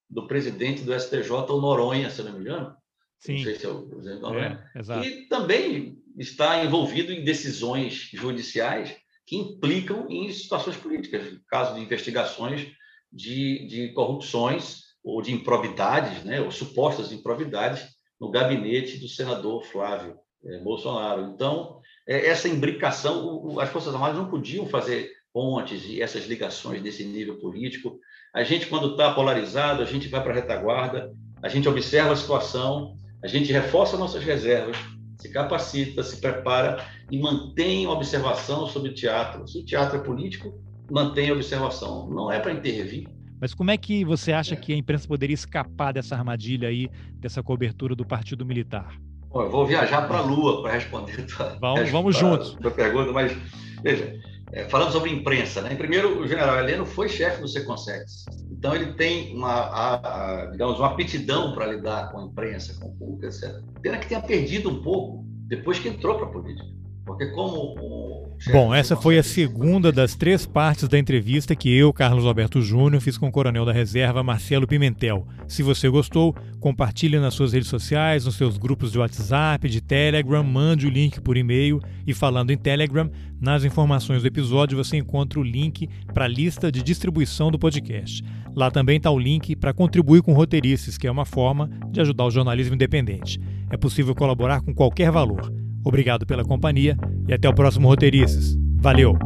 do presidente do STJ, o Noronha, se não me engano. Sim. Não sei se é o presidente Noronha. É, exato. E também está envolvido em decisões judiciais que implicam em situações políticas, caso de investigações de, de corrupções ou de improbidades, né, ou supostas improbidades, no gabinete do senador Flávio é, Bolsonaro. Então, é, essa imbricação, as Forças Armadas não podiam fazer pontes e essas ligações desse nível político. A gente, quando está polarizado, a gente vai para a retaguarda, a gente observa a situação, a gente reforça nossas reservas, se capacita, se prepara e mantém observação sobre o teatro. Se o teatro é político, mantém a observação. Não é para intervir. Mas como é que você acha é. que a imprensa poderia escapar dessa armadilha aí, dessa cobertura do Partido Militar? Bom, eu vou viajar para a Lua para responder tua, vamos, [LAUGHS] vamos juntos. pergunta, mas veja, é, falando sobre imprensa, né? Primeiro, o general Heleno foi chefe do Seconsex, então ele tem uma, a, a, digamos, uma aptidão para lidar com a imprensa, com o público, etc. Pena que tenha perdido um pouco depois que entrou para a política, porque como Bom, essa foi a segunda das três partes da entrevista que eu, Carlos Alberto Júnior, fiz com o coronel da reserva Marcelo Pimentel. Se você gostou, compartilhe nas suas redes sociais, nos seus grupos de WhatsApp, de Telegram, mande o link por e-mail e falando em Telegram, nas informações do episódio você encontra o link para a lista de distribuição do podcast. Lá também está o link para contribuir com roteirices, que é uma forma de ajudar o jornalismo independente. É possível colaborar com qualquer valor. Obrigado pela companhia e até o próximo Roteirices. Valeu!